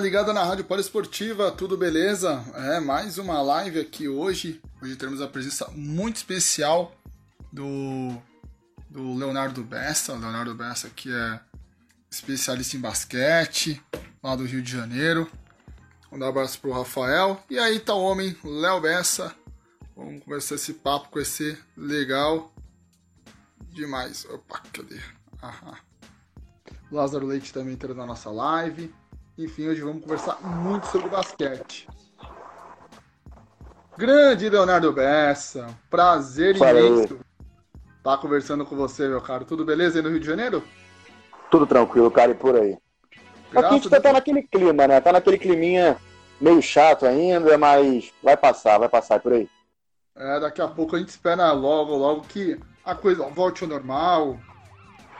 Ligada na Rádio Poliesportiva, tudo beleza? É mais uma live aqui hoje. Hoje temos a presença muito especial do, do Leonardo Bessa. O Leonardo Bessa que é especialista em basquete lá do Rio de Janeiro. Um abraço pro Rafael. E aí tá o homem, Léo Bessa. Vamos conversar esse papo com esse legal demais. Opa, cadê? Aham. Lázaro Leite também entrando na nossa live. Enfim, hoje vamos conversar muito sobre basquete. Grande Leonardo Bessa, prazer imenso estar tá conversando com você, meu caro. Tudo beleza aí no Rio de Janeiro? Tudo tranquilo, cara, e por aí. Aqui a gente tá, tá naquele clima, né? Tá naquele climinha meio chato ainda, mas vai passar, vai passar por aí. É, daqui a pouco a gente espera logo, logo que a coisa volte ao normal.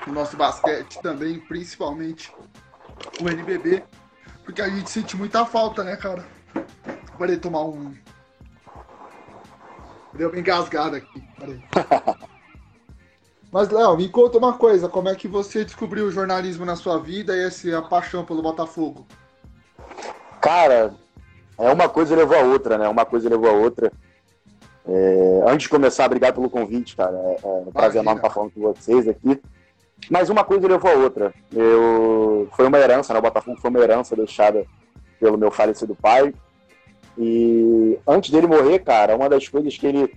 O nosso basquete também, principalmente o NBB. Porque a gente sente muita falta, né, cara? Parei tomar um. Deu uma engasgada aqui. Mas, Léo, me conta uma coisa: como é que você descobriu o jornalismo na sua vida e essa paixão pelo Botafogo? Cara, é uma coisa levou a outra, né? Uma coisa levou a outra. É, antes de começar, obrigado pelo convite, cara. É, é um prazer enorme estar falando com vocês aqui. Mas uma coisa levou a outra. Eu... Foi uma herança, né? O Botafogo foi uma herança deixada pelo meu falecido pai. E antes dele morrer, cara, uma das coisas que ele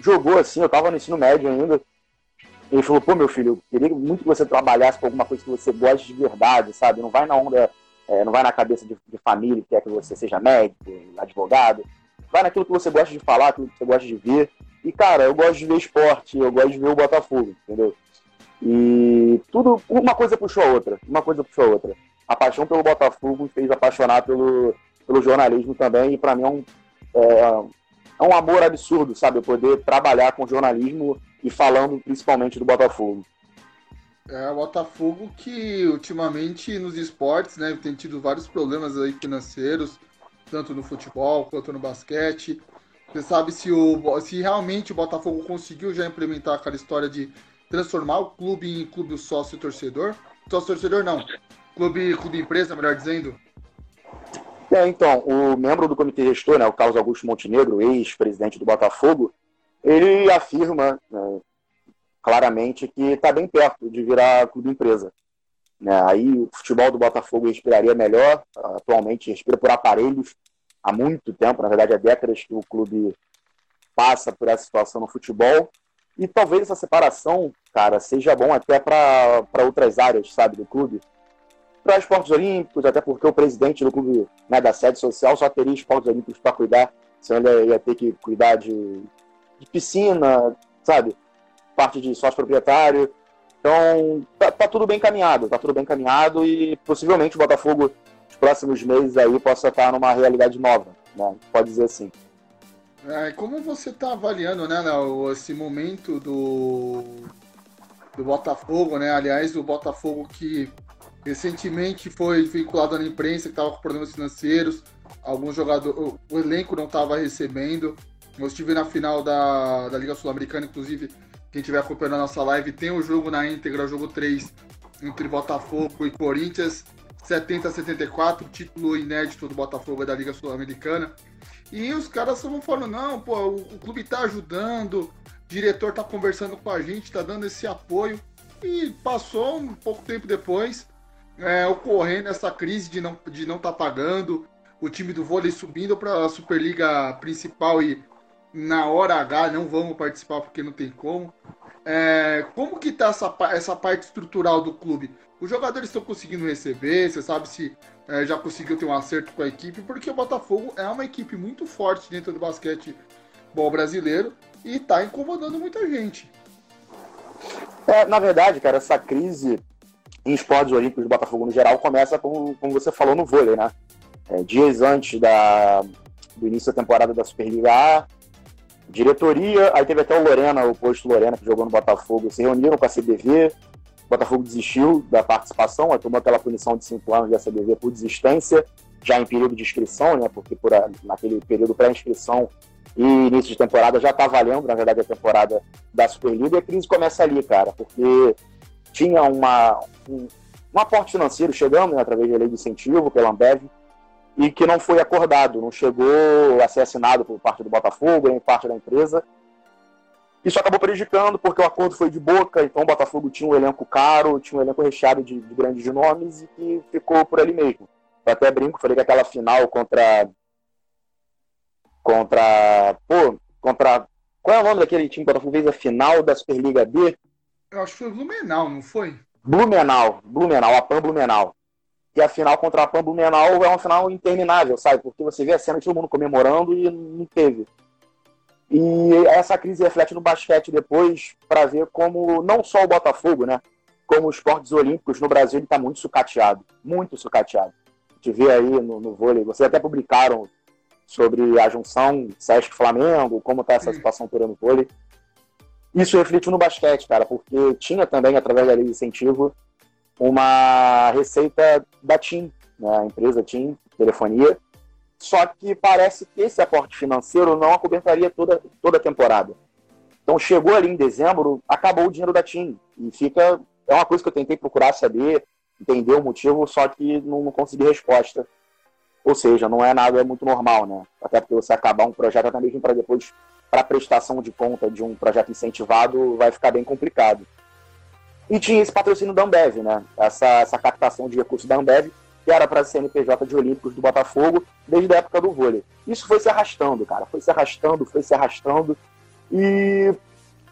jogou assim, eu tava no ensino médio ainda, ele falou, pô, meu filho, eu queria muito que você trabalhasse com alguma coisa que você goste de verdade, sabe? Não vai na onda, é, não vai na cabeça de, de, família que quer que você seja médico, advogado. Vai naquilo que você gosta de falar, aquilo que você gosta de ver. E, cara, eu gosto de ver esporte, eu gosto de ver o Botafogo, entendeu? E tudo, uma coisa puxou a outra, uma coisa puxou a outra. A paixão pelo Botafogo me fez apaixonar pelo, pelo jornalismo também, e para mim é um, é, é um amor absurdo, sabe? Poder trabalhar com jornalismo e falando principalmente do Botafogo. É, o Botafogo que ultimamente nos esportes, né, tem tido vários problemas aí financeiros, tanto no futebol quanto no basquete. Você sabe se, o, se realmente o Botafogo conseguiu já implementar aquela história de transformar o clube em clube sócio torcedor? Sócio torcedor não, clube, clube empresa, melhor dizendo. É, então, o membro do comitê gestor, né, o Carlos Augusto Montenegro, ex-presidente do Botafogo, ele afirma né, claramente que está bem perto de virar clube empresa. Né? Aí o futebol do Botafogo respiraria melhor, atualmente respira por aparelhos há muito tempo, na verdade há décadas que o clube passa por essa situação no futebol. E talvez essa separação, cara, seja bom até para outras áreas, sabe, do clube. Para esportes olímpicos, até porque o presidente do clube né, da sede social só teria esportes olímpicos para cuidar, senão ele ia ter que cuidar de de piscina, sabe? Parte de sócio proprietário. Então, tá, tá, tudo bem caminhado, tá tudo bem caminhado e possivelmente o Botafogo, nos próximos meses aí, possa estar numa realidade nova, né? Pode dizer assim. É, como você está avaliando, né, Léo, esse momento do, do Botafogo, né? Aliás, o Botafogo que recentemente foi vinculado na imprensa, que estava com problemas financeiros, alguns jogadores, o elenco não estava recebendo. Eu estive na final da, da Liga Sul-Americana, inclusive, quem estiver acompanhando a nossa live, tem o jogo na íntegra, jogo 3, entre Botafogo e Corinthians, 70 a 74, título inédito do Botafogo da Liga Sul-Americana. E os caras estavam falando, não, pô, o, o clube tá ajudando, o diretor tá conversando com a gente, tá dando esse apoio. E passou um pouco tempo depois, é, ocorrendo essa crise de não de não tá pagando, o time do vôlei subindo para a Superliga principal e na hora H não vamos participar porque não tem como. É, como que tá essa, essa parte estrutural do clube? Os jogadores estão conseguindo receber, você sabe se é, já conseguiu ter um acerto com a equipe, porque o Botafogo é uma equipe muito forte dentro do basquete bom brasileiro e está incomodando muita gente. É, na verdade, cara, essa crise em esportes olímpicos do Botafogo no geral começa, como, como você falou, no vôlei, né? é, dias antes da, do início da temporada da Superliga A. Diretoria, aí teve até o Lorena, o posto Lorena, que jogou no Botafogo, se reuniram com a CBV, Botafogo desistiu da participação, tomou aquela punição de cinco anos da CBV por desistência, já em período de inscrição, né, porque por, naquele período pré-inscrição e início de temporada já está valendo, na verdade, a temporada da Superliga, e a crise começa ali, cara, porque tinha uma, um, um aporte financeiro chegando né, através da lei de incentivo pela Ambev, e que não foi acordado, não chegou a ser assinado por parte do Botafogo, nem parte da empresa. Isso acabou prejudicando, porque o acordo foi de boca, então o Botafogo tinha um elenco caro, tinha um elenco recheado de, de grandes nomes e que ficou por ali mesmo. Eu até brinco, falei que aquela final contra. Contra. Pô, contra. Qual é o nome daquele time que o Botafogo fez a final da Superliga B? Eu acho que foi Blumenau, não foi? Blumenau, Blumenau, a Pan Blumenau que a final contra a Pan Blumenau é uma final interminável, sabe? Porque você vê a cena de todo mundo comemorando e não teve. E essa crise reflete no basquete depois para ver como não só o Botafogo, né? Como os esportes olímpicos no Brasil ele está muito sucateado, muito sucateado. A gente vê aí no, no vôlei, vocês até publicaram sobre a junção Sesc Flamengo, como está essa situação toda no vôlei. Isso refletiu no basquete, cara, porque tinha também, através da lei de incentivo, uma receita da TIM, né, a empresa TIM, telefonia, só que parece que esse aporte financeiro não acobertaria toda, toda a temporada. Então chegou ali em dezembro, acabou o dinheiro da TIM, e fica, é uma coisa que eu tentei procurar saber, entender o motivo, só que não, não consegui resposta. Ou seja, não é nada muito normal, né? Até porque você acabar um projeto até mesmo para depois, para prestação de conta de um projeto incentivado, vai ficar bem complicado. E tinha esse patrocínio da Ambev, né? Essa, essa captação de recursos da Ambev, que era para a CNPJ de Olímpicos do Botafogo, desde a época do vôlei. Isso foi se arrastando, cara. Foi se arrastando, foi se arrastando. E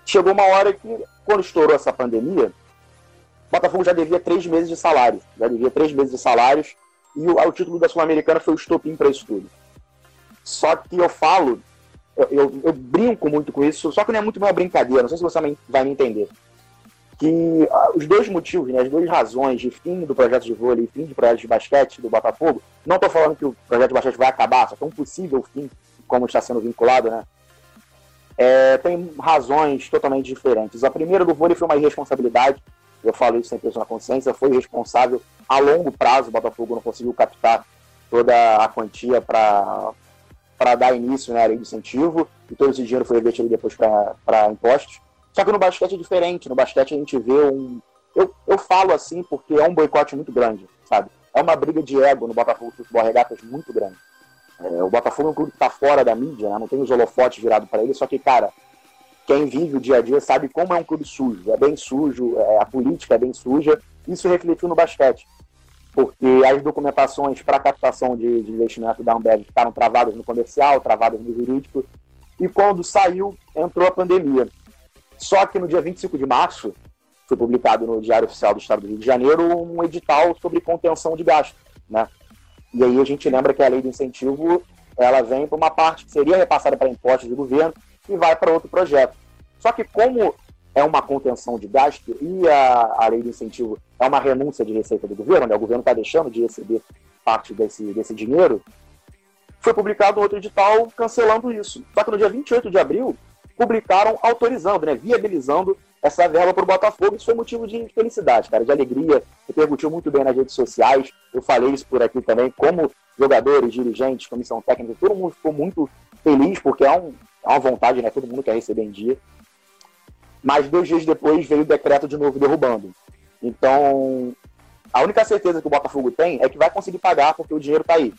chegou uma hora que, quando estourou essa pandemia, o Botafogo já devia três meses de salário. Já devia três meses de salários. E o, o título da Sul-Americana foi o estopim para isso tudo. Só que eu falo, eu, eu, eu, brinco muito com isso, só que não é muito uma brincadeira, não sei se você vai me entender que ah, os dois motivos, né, as duas razões de fim do projeto de vôlei e fim do projeto de basquete do Botafogo, não estou falando que o projeto de basquete vai acabar, só que é um possível fim, como está sendo vinculado, né? É, tem razões totalmente diferentes. A primeira do vôlei foi uma irresponsabilidade, eu falo isso sem peso na consciência, foi responsável a longo prazo, o Botafogo não conseguiu captar toda a quantia para dar início à lei de incentivo, e todo esse dinheiro foi revertido depois para impostos. Só que no basquete é diferente. No basquete a gente vê um. Eu, eu falo assim porque é um boicote muito grande, sabe? É uma briga de ego no Botafogo Futebol Regatas muito grande. É, o Botafogo é um clube que está fora da mídia, né? não tem os holofotes virados para ele, só que, cara, quem vive o dia a dia sabe como é um clube sujo. É bem sujo, é, a política é bem suja. Isso refletiu no basquete. Porque as documentações para captação de, de investimento da Ambev ficaram travadas no comercial, travadas no jurídico. E quando saiu, entrou a pandemia. Só que no dia 25 de março, foi publicado no Diário Oficial do Estado do Rio de Janeiro um edital sobre contenção de gasto, né? E aí a gente lembra que a lei de incentivo ela vem para uma parte que seria repassada para impostos do governo e vai para outro projeto. Só que como é uma contenção de gasto e a, a lei de incentivo é uma renúncia de receita do governo, né? o governo está deixando de receber parte desse, desse dinheiro, foi publicado um outro edital cancelando isso. Só que no dia 28 de abril, publicaram autorizando, né, viabilizando essa verba para o Botafogo. Isso foi motivo de felicidade, cara, de alegria. Repercutiu muito bem nas redes sociais. Eu falei isso por aqui também. Como jogadores, dirigentes, comissão técnica, todo mundo ficou muito feliz, porque é, um, é uma vontade, né? Todo mundo quer receber em dia. Mas dois dias depois veio o decreto de novo derrubando. Então, a única certeza que o Botafogo tem é que vai conseguir pagar, porque o dinheiro está aí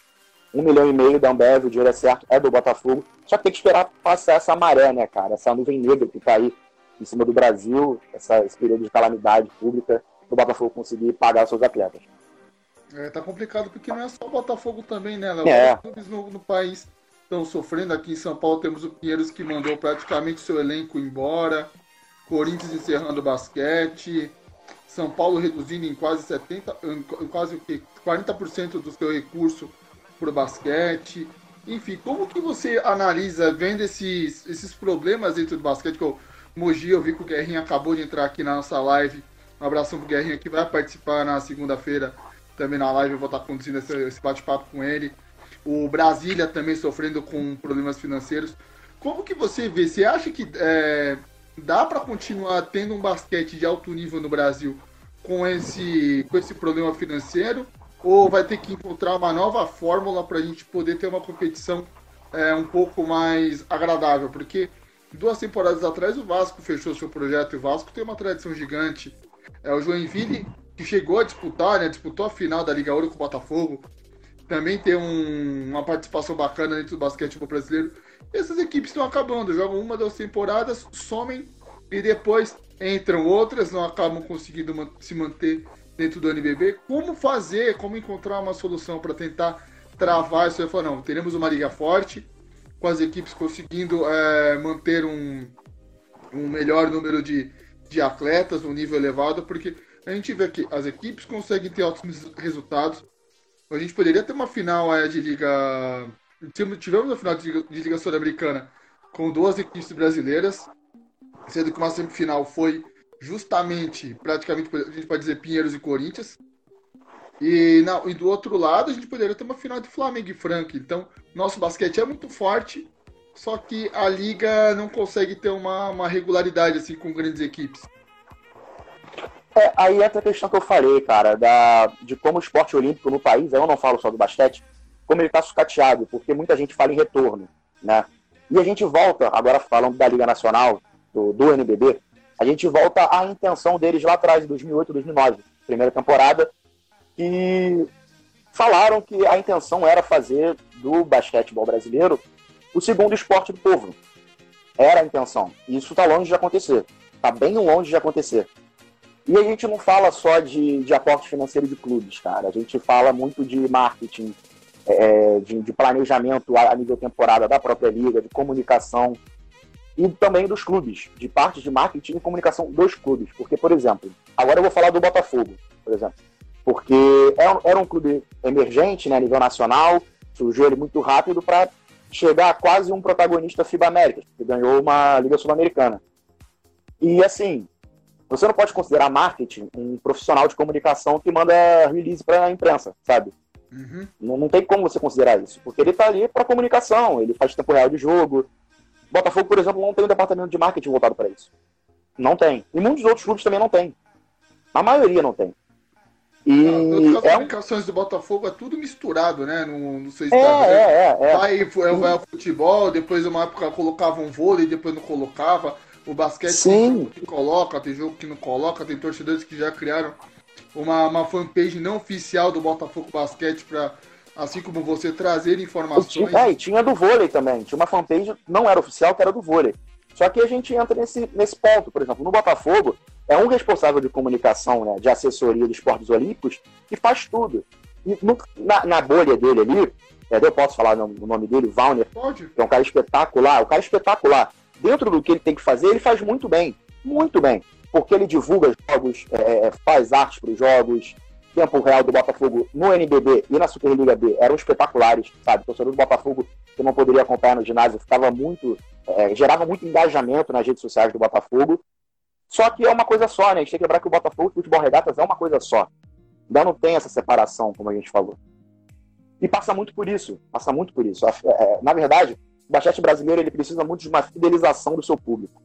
um milhão e meio da Ambev, o dinheiro é certo, é do Botafogo. Só que tem que esperar passar essa maré, né, cara? Essa nuvem negra que tá aí em cima do Brasil, essa, esse período de calamidade pública, o Botafogo conseguir pagar seus atletas. É, tá complicado porque não é só o Botafogo também, né, Léo? É. Os clubes no, no, país estão sofrendo. Aqui em São Paulo temos o Pinheiros que mandou praticamente seu elenco embora. Corinthians encerrando o basquete. São Paulo reduzindo em quase 70, em quase o quê? 40% do seu recurso pro basquete. Enfim, como que você analisa, vendo esses, esses problemas dentro do basquete, que o Mogi, eu vi que o Guerrinha acabou de entrar aqui na nossa live. Um abração pro Guerrinha que vai participar na segunda-feira também na live, eu vou estar conduzindo esse, esse bate-papo com ele. o Brasília também sofrendo com problemas financeiros. Como que você vê? Você acha que é, dá para continuar tendo um basquete de alto nível no Brasil com esse, com esse problema financeiro? Ou vai ter que encontrar uma nova fórmula para a gente poder ter uma competição é, um pouco mais agradável? Porque duas temporadas atrás o Vasco fechou seu projeto e o Vasco tem uma tradição gigante. É o Joinville que chegou a disputar, né? Disputou a final da Liga Ouro com o Botafogo. Também tem um, uma participação bacana dentro do basquetebol brasileiro. Essas equipes estão acabando, jogam uma, duas temporadas, somem e depois entram outras, não acabam conseguindo se manter dentro do NBB. Como fazer, como encontrar uma solução para tentar travar isso? Eu falo, não, teremos uma liga forte, com as equipes conseguindo é, manter um, um melhor número de, de atletas, um nível elevado, porque a gente vê que as equipes conseguem ter ótimos resultados. A gente poderia ter uma final é, de liga. Tivemos uma final de de liga sul-americana com duas equipes brasileiras, sendo que uma semifinal foi justamente, praticamente, a gente pode dizer Pinheiros e Corinthians. E, não, e do outro lado, a gente poderia ter uma final de Flamengo e Franca. Então, nosso basquete é muito forte, só que a liga não consegue ter uma, uma regularidade assim com grandes equipes. É, aí entra a questão que eu falei, cara, da, de como o esporte olímpico no país, eu não falo só do basquete, como ele está sucateado, porque muita gente fala em retorno, né? E a gente volta, agora falando da Liga Nacional, do, do NBB, a gente volta à intenção deles lá atrás, em 2008, 2009, primeira temporada, que falaram que a intenção era fazer do basquetebol brasileiro o segundo esporte do povo. Era a intenção. E isso está longe de acontecer. Está bem longe de acontecer. E a gente não fala só de, de aporte financeiro de clubes, cara. A gente fala muito de marketing, é, de, de, planejamento a nível temporada da própria liga, de comunicação e também dos clubes, de parte de marketing e comunicação dos clubes. Porque, por exemplo, agora eu vou falar do Botafogo, por exemplo. Porque era, é era um clube emergente né, a nível nacional, surgiu ele muito rápido para chegar a quase um protagonista FIBA América, que ganhou uma Liga Sul-Americana. E assim, você não pode considerar marketing um profissional de comunicação que manda release para a imprensa, sabe? Uhum. Não, não, tem como você considerar isso, porque ele está ali para comunicação, ele faz tempo real de jogo. Botafogo, por exemplo, não tem um departamento de marketing voltado para isso. Não tem. E muitos outros clubes também não tem. A maioria não tem. E as é comunicações um... do Botafogo é tudo misturado, né? No, no seu é, Instagram. É, é, é. Vai, vai ao futebol, depois uma época colocava um vôlei, depois não colocava. O basquete Sim. tem jogo que coloca, tem jogo que não coloca, tem torcedores que já criaram uma, uma fanpage não oficial do Botafogo Basquete para assim como você trazer informações. É, e tinha do vôlei também. Tinha uma fanpage, não era oficial, que era do vôlei. Só que a gente entra nesse, nesse ponto, por exemplo, no Botafogo, é um responsável de comunicação, né, de assessoria dos esportes olímpicos, que faz tudo. E no, na, na, bolha dele ali, é, eu posso falar o nome dele, Valner, Pode. que é um cara espetacular, o cara espetacular dentro do que ele tem que fazer, ele faz muito bem. Muito bem. Porque ele divulga jogos, é, é faz arte para os jogos. Tempo real do Botafogo no NBB e na Superliga B eram espetaculares, sabe? O torcedor do Botafogo que não poderia acompanhar no ginásio ficava muito. É, gerava muito engajamento nas redes sociais do Botafogo. Só que é uma coisa só, né? A gente tem que lembrar que o Botafogo e o futebol regatas é uma coisa só. Ainda não tem essa separação, como a gente falou. E passa muito por isso. Passa muito por isso. É, na verdade, o basquete brasileiro ele precisa muito de uma fidelização do seu público.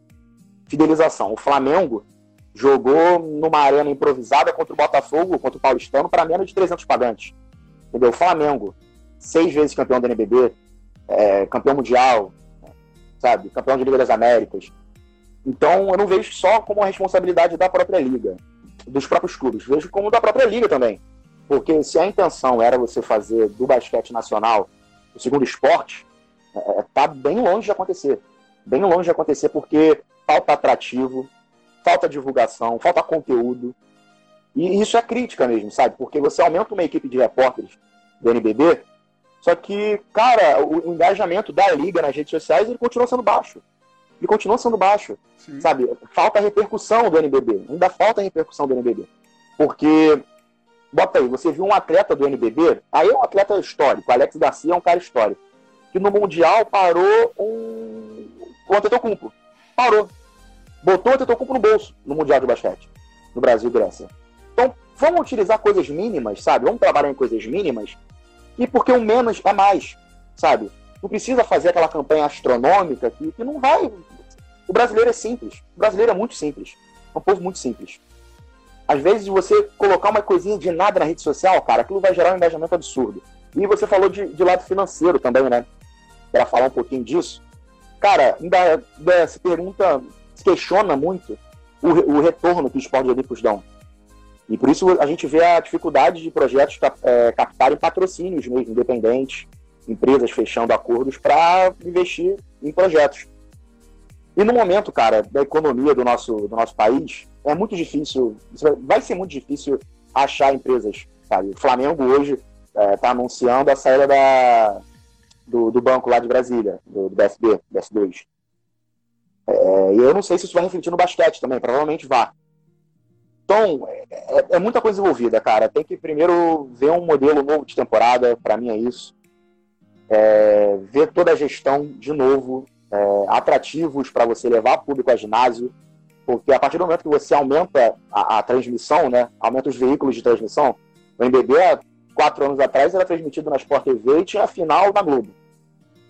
Fidelização. O Flamengo jogou numa arena improvisada contra o Botafogo, contra o Paulistano, para menos de 300 pagantes. Entendeu? O Flamengo, seis vezes campeão do NBB, é, campeão mundial, sabe? Campeão de Liga das Américas. Então, eu não vejo só como uma responsabilidade da própria liga, dos próprios clubes, vejo como da própria liga também. Porque se a intenção era você fazer do basquete nacional o segundo esporte, é, tá bem longe de acontecer. Bem longe de acontecer porque falta atrativo, falta divulgação, falta conteúdo. E isso é crítica mesmo, sabe? Porque você aumenta uma equipe de repórteres do NBB, só que, cara, o engajamento da liga nas redes sociais ele continua sendo baixo. Ele continua sendo baixo, Sim. sabe? Falta repercussão do NBB. Ainda falta repercussão do NBB. Porque, bota aí, você viu um atleta do NBB, aí é um atleta histórico, o Alex Garcia é um cara histórico que no Mundial parou um, o Antetokounmpo. Parou. Botou o Antetokounmpo no bolso no Mundial de Basquete, no Brasil e Grécia. Então, vamos utilizar coisas mínimas, sabe? Vamos trabalhar em coisas mínimas E porque o menos é mais, sabe? Não precisa fazer aquela campanha astronômica que, que não vai. O brasileiro é simples. O brasileiro é muito simples. É um povo muito simples. Às vezes você colocar uma coisinha de nada na rede social, cara, aquilo vai gerar um engajamento absurdo. E você falou de, de lado financeiro também, né? Para falar um pouquinho disso. Cara, ainda, ainda se pergunta, questiona muito o, o retorno que os esportes olímpicos dão. E por isso a gente vê a dificuldade de projetos é, captarem patrocínios mesmo, independentes, empresas fechando acordos para investir em projetos. E no momento, cara, da economia do nosso, do nosso país, é muito difícil, vai ser muito difícil achar empresas. Sabe? O Flamengo hoje está é, tá anunciando a saída da, do, do, banco lá de Brasília, do, do BSB, BS2. É, e eu não sei se isso vai refletir no basquete também, provavelmente vá. Então, é, é, muita coisa envolvida, cara. Tem que primeiro ver um modelo novo de temporada, para mim é isso. É, ver toda a gestão de novo, é, atrativos para você levar público a ginásio, porque a partir do momento que você aumenta a, a, transmissão, né, aumenta os veículos de transmissão, o NBB, há quatro anos atrás, era transmitido na Sport TV e tinha a final na Globo.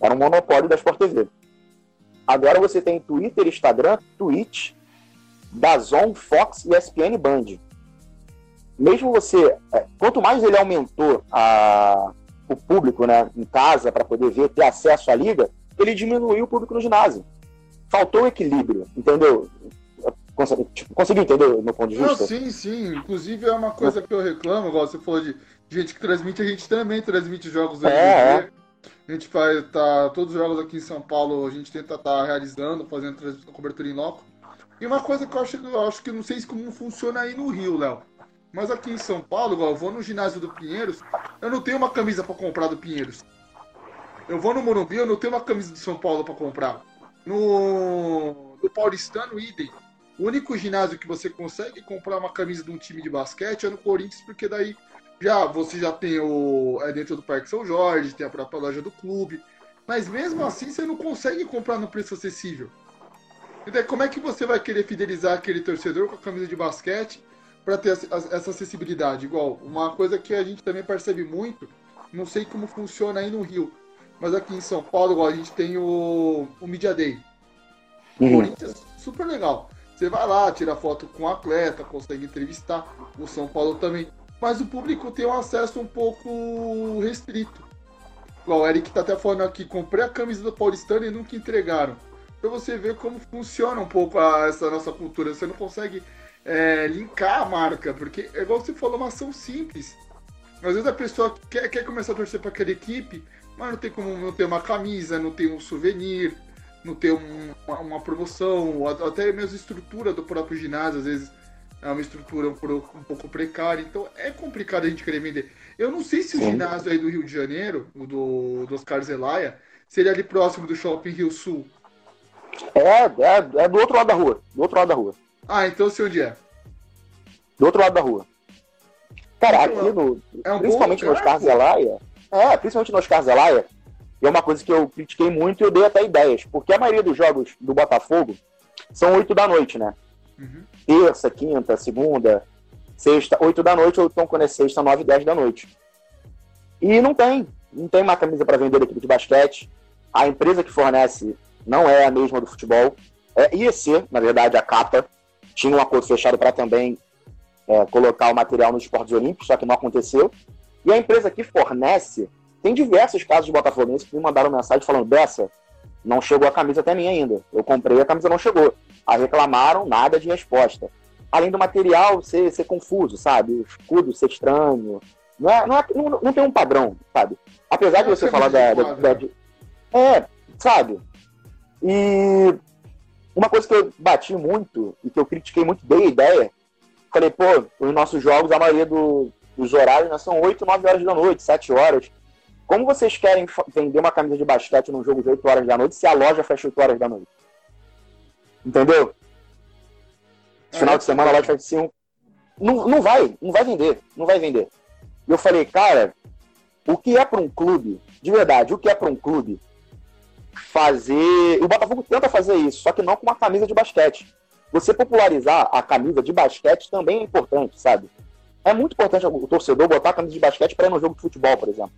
Era um monopólio da Sport TV. Agora você tem Twitter, Instagram, Twitch, Dazon, Fox e ESPN Band. Mesmo você, é, quanto mais ele aumentou a, o público né, em casa para poder ver, ter acesso à liga, ele diminuiu o público no ginásio. Faltou equilíbrio, entendeu? Consegui, tipo, conseguiu entender o meu ponto de vista? Não, sim, sim. Inclusive é uma coisa que eu reclamo, igual você falou de gente que transmite, a gente também transmite jogos é, é. A gente faz, tá, todos os jogos aqui em São Paulo, a gente tenta estar tá realizando, fazendo cobertura em loco. E uma coisa que eu acho, eu acho que não sei como funciona aí no Rio, Léo. Mas aqui em São Paulo, igual eu vou no ginásio do Pinheiros, eu não tenho uma camisa para comprar do Pinheiros. Eu vou no Morumbi, eu não tenho uma camisa do São Paulo para comprar. No, no Paulistano, idem. O único ginásio que você consegue comprar uma camisa de um time de basquete é no Corinthians, porque daí já você já tem o é dentro do Parque São Jorge, tem a própria loja do clube. Mas mesmo assim você não consegue comprar no preço acessível. Então, como é que você vai querer fidelizar aquele torcedor com a camisa de basquete para ter essa acessibilidade? Igual, uma coisa que a gente também percebe muito, não sei como funciona aí no Rio, mas aqui em São Paulo, igual, a gente tem o, o Media Day. Uhum. Corinthians, super legal. Você vai lá, tira foto com o atleta, consegue entrevistar. O São Paulo também. Mas o público tem um acesso um pouco restrito. O Eric tá até falando aqui, comprei a camisa do Paulistano e nunca entregaram para você ver como funciona um pouco a, essa nossa cultura. Você não consegue é, linkar a marca, porque é igual você falou, uma ação simples. Às vezes a pessoa quer, quer começar a torcer para aquela equipe, mas não tem como não ter uma camisa, não tem um souvenir, não ter um, uma, uma, promoção, até mesmo estrutura do próprio ginásio, às vezes é uma estrutura um, um pouco precária, então é complicado a gente querer vender. Eu não sei se o Sim. ginásio aí do Rio de Janeiro, o do, do Oscar Zelaya, seria ali próximo do Shopping Rio Sul. É, é, é do outro lado da rua. Do outro lado da rua. Ah, então sei onde é. Do outro lado da rua. Cara, aqui no. É um principalmente no Oscar Zelaya. É, principalmente no Oscar Zelaya. E é uma coisa que eu critiquei muito e eu dei até ideias. Porque a maioria dos jogos do Botafogo são 8 da noite, né? Uhum. Terça, quinta, segunda, sexta, 8 da noite, ou então quando é sexta, 9, 10 da noite. E não tem. Não tem uma camisa para vender da equipe de basquete. A empresa que fornece não é a mesma do futebol. É, ia ser, na verdade, a capa. Tinha um acordo fechado para também é, colocar o material nos esportes olímpicos, só que não aconteceu. E a empresa que fornece, tem diversos casos de botafoguenses que me mandaram mensagem falando: dessa, não chegou a camisa até mim ainda. Eu comprei, a camisa não chegou. Aí reclamaram, nada de resposta. Além do material ser, ser confuso, sabe? O escudo ser estranho. Não, é, não, é, não, não, tem um padrão, sabe? Apesar de você falar da, da, da. É, sabe? E uma coisa que eu bati muito e que eu critiquei muito, dei a ideia, falei, pô, os nossos jogos, a maioria do, dos horários né, são 8, 9 horas da noite, 7 horas. Como vocês querem vender uma camisa de basquete num jogo de 8 horas da noite se a loja fecha 8 horas da noite? Entendeu? É, Final de semana a loja fecha 5. Não, não vai, não vai vender, não vai vender. E eu falei, cara, o que é para um clube, de verdade, o que é para um clube fazer. O Botafogo tenta fazer isso, só que não com uma camisa de basquete. Você popularizar a camisa de basquete também é importante, sabe? É muito importante o torcedor botar a camisa de basquete para ir no jogo de futebol, por exemplo.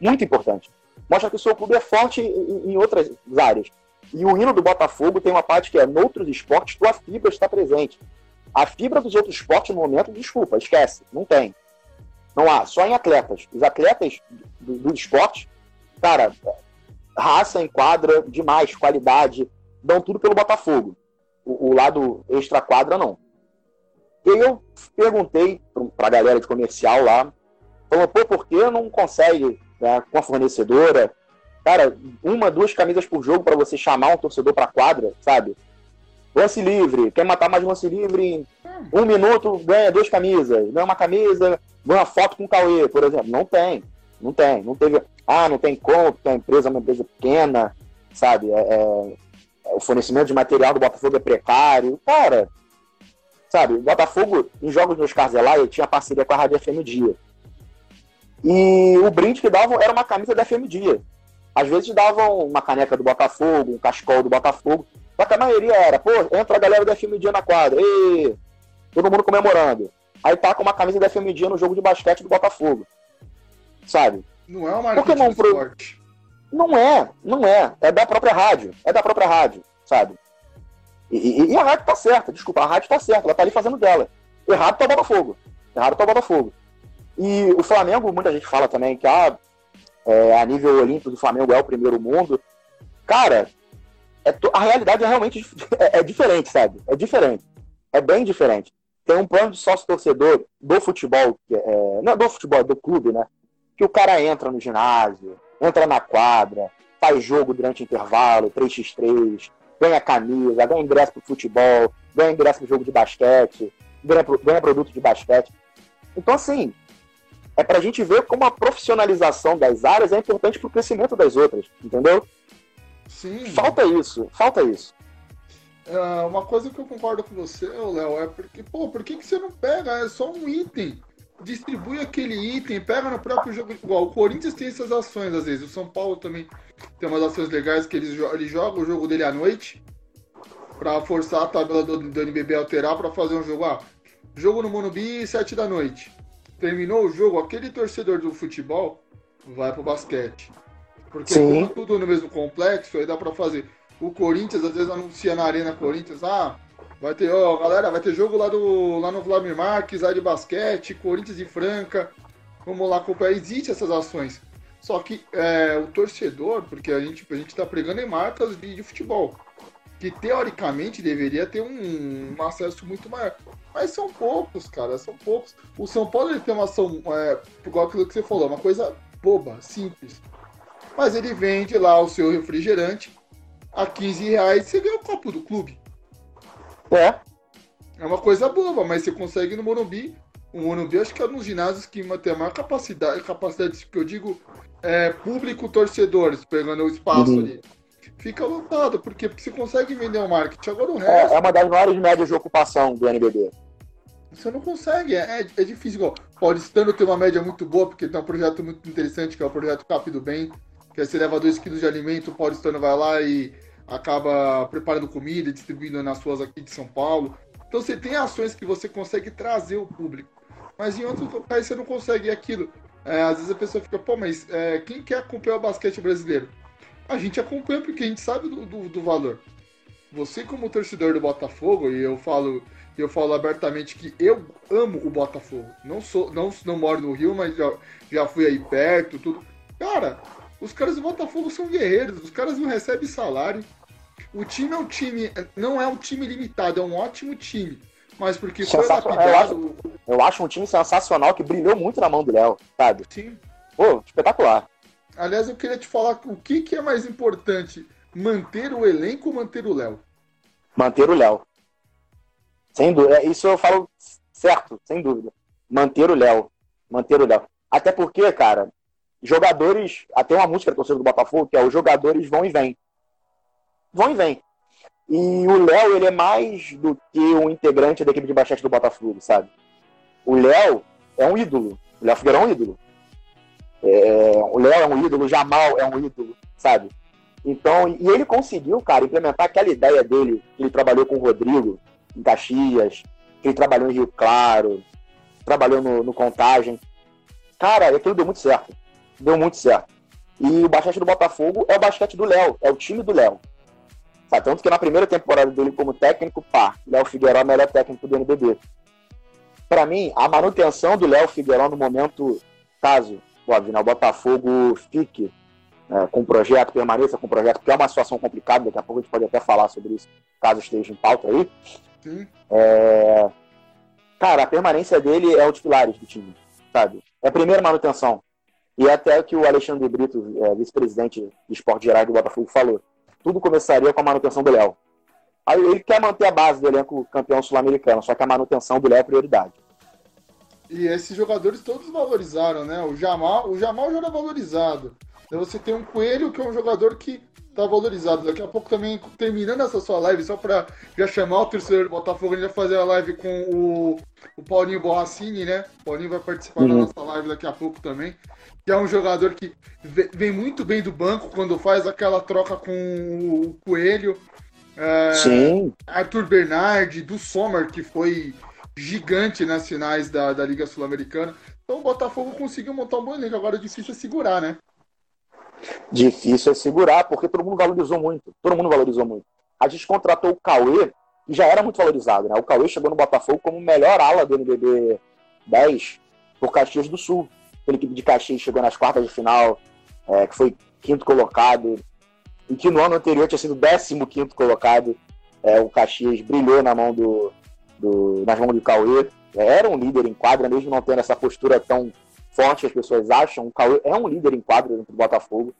Muito importante. Mostra que o seu clube é forte em outras áreas. E o hino do Botafogo tem uma parte que é, noutros esportes, tua fibra está presente. A fibra dos outros esportes, no momento, desculpa, esquece, não tem. Não há, só em atletas. Os atletas do, do esporte, cara, raça, enquadra demais, qualidade, dão tudo pelo Botafogo. O, o lado extra-quadra, não. E eu perguntei para a galera de comercial lá, falou, pô, por que não consegue, né, com a fornecedora, cara, uma, duas camisas por jogo para você chamar um torcedor para quadra, sabe? Lance livre, quer matar mais lance livre um minuto, ganha duas camisas, ganha uma camisa, ganha uma foto com o Cauê, por exemplo. Não tem, não tem, não teve. Ah, não tem como, porque a empresa é uma empresa pequena, sabe? É, é, o fornecimento de material do Botafogo é precário. Cara, sabe, o Botafogo, em jogos nos Carzelaia, tinha parceria com a Rádio FM Dia. E o brinde que davam era uma camisa da FM Dia. Às vezes davam uma caneca do Botafogo, um cascol do Botafogo. Só que a maioria era, pô, entra a galera da FM Dia na quadra. E todo mundo comemorando. Aí tá com uma camisa da FM Dia no jogo de basquete do Botafogo. Sabe? Não é uma marketing não pro... Não é, não é. É da própria rádio. É da própria rádio, sabe? E, e, e, a rádio tá certa, desculpa, a rádio tá certa, ela tá ali fazendo dela. Errado tá o Botafogo. Errado tá o Botafogo. E o Flamengo, muita gente fala também que ah, é, a nível olímpico do Flamengo é o primeiro mundo. Cara, é a realidade é realmente é, é diferente, sabe? É diferente. É bem diferente. Tem um plano de sócio torcedor do futebol, é, não é do futebol, do clube, né? Que o cara entra no ginásio, entra na quadra, faz jogo durante intervalo, 3x3, ganha camisa, ganha ingresso pro futebol, ganha ingresso pro jogo de basquete, ganha, ganha produto de basquete. Então, assim, é para a gente ver como a profissionalização das áreas é importante para o crescimento das outras, entendeu? Sim. Falta isso, falta isso. É, uma coisa que eu concordo com você, Léo, é porque, pô, por que, que você não pega? É só um item. Distribui aquele item, pega no próprio jogo. Igual, o Corinthians tem essas ações às vezes. O São Paulo também tem umas ações legais que eles, ele joga o jogo dele à noite para forçar a tabela do, do NBB alterar para fazer um jogo. Ah, jogo no Monubi, 7 da noite. Terminou o jogo, aquele torcedor do futebol vai pro basquete. Porque Sim. tudo no mesmo complexo, aí dá para fazer. O Corinthians às vezes anuncia na Arena Corinthians, ah, vai ter, ó, galera, vai ter jogo lá, do, lá no Vladimir Marques, área de basquete, Corinthians e Franca. Vamos lá acompanhar. Existem essas ações. Só que é, o torcedor, porque a gente, a gente tá pregando em marcas de, de futebol, que teoricamente deveria ter um, um, acesso muito maior. Mas são poucos, cara, são poucos. O São Paulo ele tem uma ação, é, igual aquilo que você falou, uma coisa boba, simples. Mas ele vende lá o seu refrigerante a 15 reais você ganha o copo do clube. É. É uma coisa boba, mas você consegue no Morumbi. O Morumbi acho que é um dos ginásios que tem a maior capacidade, capacidade que eu digo, é, público torcedores, pegando o espaço uhum. ali. Fica lotado, porque você consegue vender o marketing. Agora o é, resto. É, é uma das maiores médias de ocupação do NBB. Você não consegue, é, é, é difícil. Igual, Paulistano tem uma média muito boa, porque tem um projeto muito interessante, que é o projeto Cap do Bem, que aí você leva 2 quilos de alimento, o paulistano vai lá e acaba preparando comida e distribuindo nas suas aqui de São Paulo. Então você tem ações que você consegue trazer o público. Mas em outros países você não consegue aquilo. É, às vezes a pessoa fica, pô, mas é, quem quer acompanhar o basquete brasileiro? A gente acompanha porque a gente sabe do, do, do valor. Você como torcedor do Botafogo, e eu falo, eu falo abertamente que eu amo o Botafogo. Não sou, não, não moro no Rio, mas já, já fui aí perto, tudo. Cara, os caras do Botafogo são guerreiros, os caras não recebem salário. O time é um time, não é um time limitado, é um ótimo time. Mas porque foi lapidado... eu, acho, eu acho um time sensacional que brilhou muito na mão do Léo, sabe? Sim. Pô, espetacular. Aliás, eu queria te falar o que, que é mais importante: manter o elenco ou manter o Léo? Manter o Léo. Sem dúvida. É, isso eu falo certo, sem dúvida. Manter o Léo. Manter o Léo. Até porque, cara, jogadores. Até uma música da torcida do Botafogo, que é os jogadores vão e vêm. Vão e vêm. E o Léo, ele é mais do que um integrante da equipe de basquete do Botafogo, sabe? O Léo é um ídolo. O Léo Figueiredo é um ídolo. É, o Léo é um ídolo, o Jamal é um ídolo, sabe? Então, e ele conseguiu, cara, implementar aquela ideia dele, que ele trabalhou com o Rodrigo em Caxias, que ele trabalhou em Rio Claro, trabalhou no, no Contagem. Cara, aquilo deu muito certo deu muito certo. E o basquete do Botafogo é o basquete do Léo, é o time do Léo. Sabe? Tanto que na primeira temporada dele como técnico, pá, Léo Figueiró é o melhor técnico do NBB. Para mim, a manutenção do Léo Figueiró no momento, caso o Botafogo fique é, com o projeto, permaneça com o projeto, porque é uma situação complicada, daqui a pouco a gente pode até falar sobre isso, caso esteja em pauta aí. É... Cara, a permanência dele é um dos pilares do time, sabe? É a primeira manutenção. E até que o Alexandre Brito, é, vice-presidente de esporte geral do Botafogo, falou. Tudo começaria com a manutenção do Léo. Aí ele quer manter a base do elenco campeão sul-americano, só que a manutenção do Léo é prioridade. E esses jogadores todos valorizaram, né? O Jamal, o Jamal já era valorizado. Então você tem um Coelho que é um jogador que tá valorizado. Daqui a pouco também, terminando essa sua live, só para já chamar o terceiro Botafogo, a gente vai fazer a live com o, o Paulinho Borracini, né? O Paulinho vai participar uhum. da nossa live daqui a pouco também. Que é um jogador que vem muito bem do banco quando faz aquela troca com o Coelho. É, Sim. Arthur Bernardi, do Sommer, que foi gigante nas finais da, da Liga Sul-Americana. Então o Botafogo conseguiu montar um bom elenco. Agora o difícil é segurar, né? Difícil é segurar, porque todo mundo valorizou muito. Todo mundo valorizou muito. A gente contratou o Cauê, que já era muito valorizado, né? O Cauê chegou no Botafogo como melhor ala do NBB 10 por Caxias do Sul. Aquela equipe de Caxias chegou nas quartas de final, é, que foi quinto colocado, e que no ano anterior tinha sido décimo quinto colocado. É, o Caxias brilhou na mão do, do, nas mãos do Cauê. Era um líder em quadra, mesmo não tendo essa postura tão forte, as pessoas acham. O Cauê é um líder em quadra dentro do Botafogo.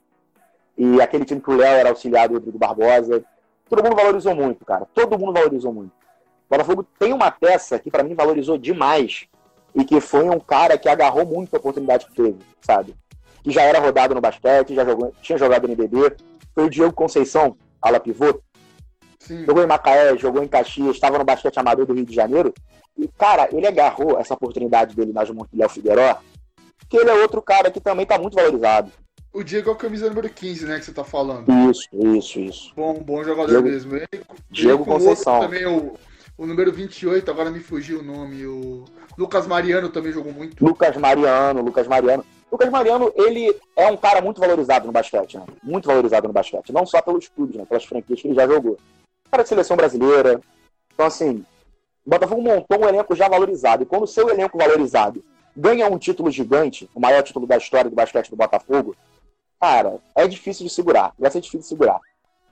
E aquele time que o Léo era auxiliado do Barbosa. Todo mundo valorizou muito, cara. Todo mundo valorizou muito. O Botafogo tem uma peça que para mim valorizou demais e que foi um cara que agarrou muito a oportunidade que teve, sabe? Que já era rodado no basquete, já jogou, tinha jogado no NBB. Foi o Diego Conceição, ala pivô, Sim. Jogou em Macaé, jogou em Caxias, estava no basquete amador do Rio de Janeiro. E, cara, ele agarrou essa oportunidade dele nas mãos do Léo Figueiró, que ele é outro cara que também está muito valorizado. O Diego é o camisa número 15, né, que você tá falando. Isso, isso, isso. Bom, bom jogador Diego, mesmo. Ele, Diego Conceição. Também o, o número 28, agora me fugiu o nome. O Lucas Mariano também jogou muito. Lucas Mariano, Lucas Mariano. Lucas Mariano, ele é um cara muito valorizado no basquete, né? Muito valorizado no basquete. Não só pelos clubes, né? Pelas franquias que ele já jogou cara de seleção brasileira. Então, assim, o Botafogo montou um elenco já valorizado. E quando o seu elenco valorizado ganha um título gigante, o maior título da história do basquete do Botafogo, cara, é difícil de segurar. Vai ser difícil de segurar.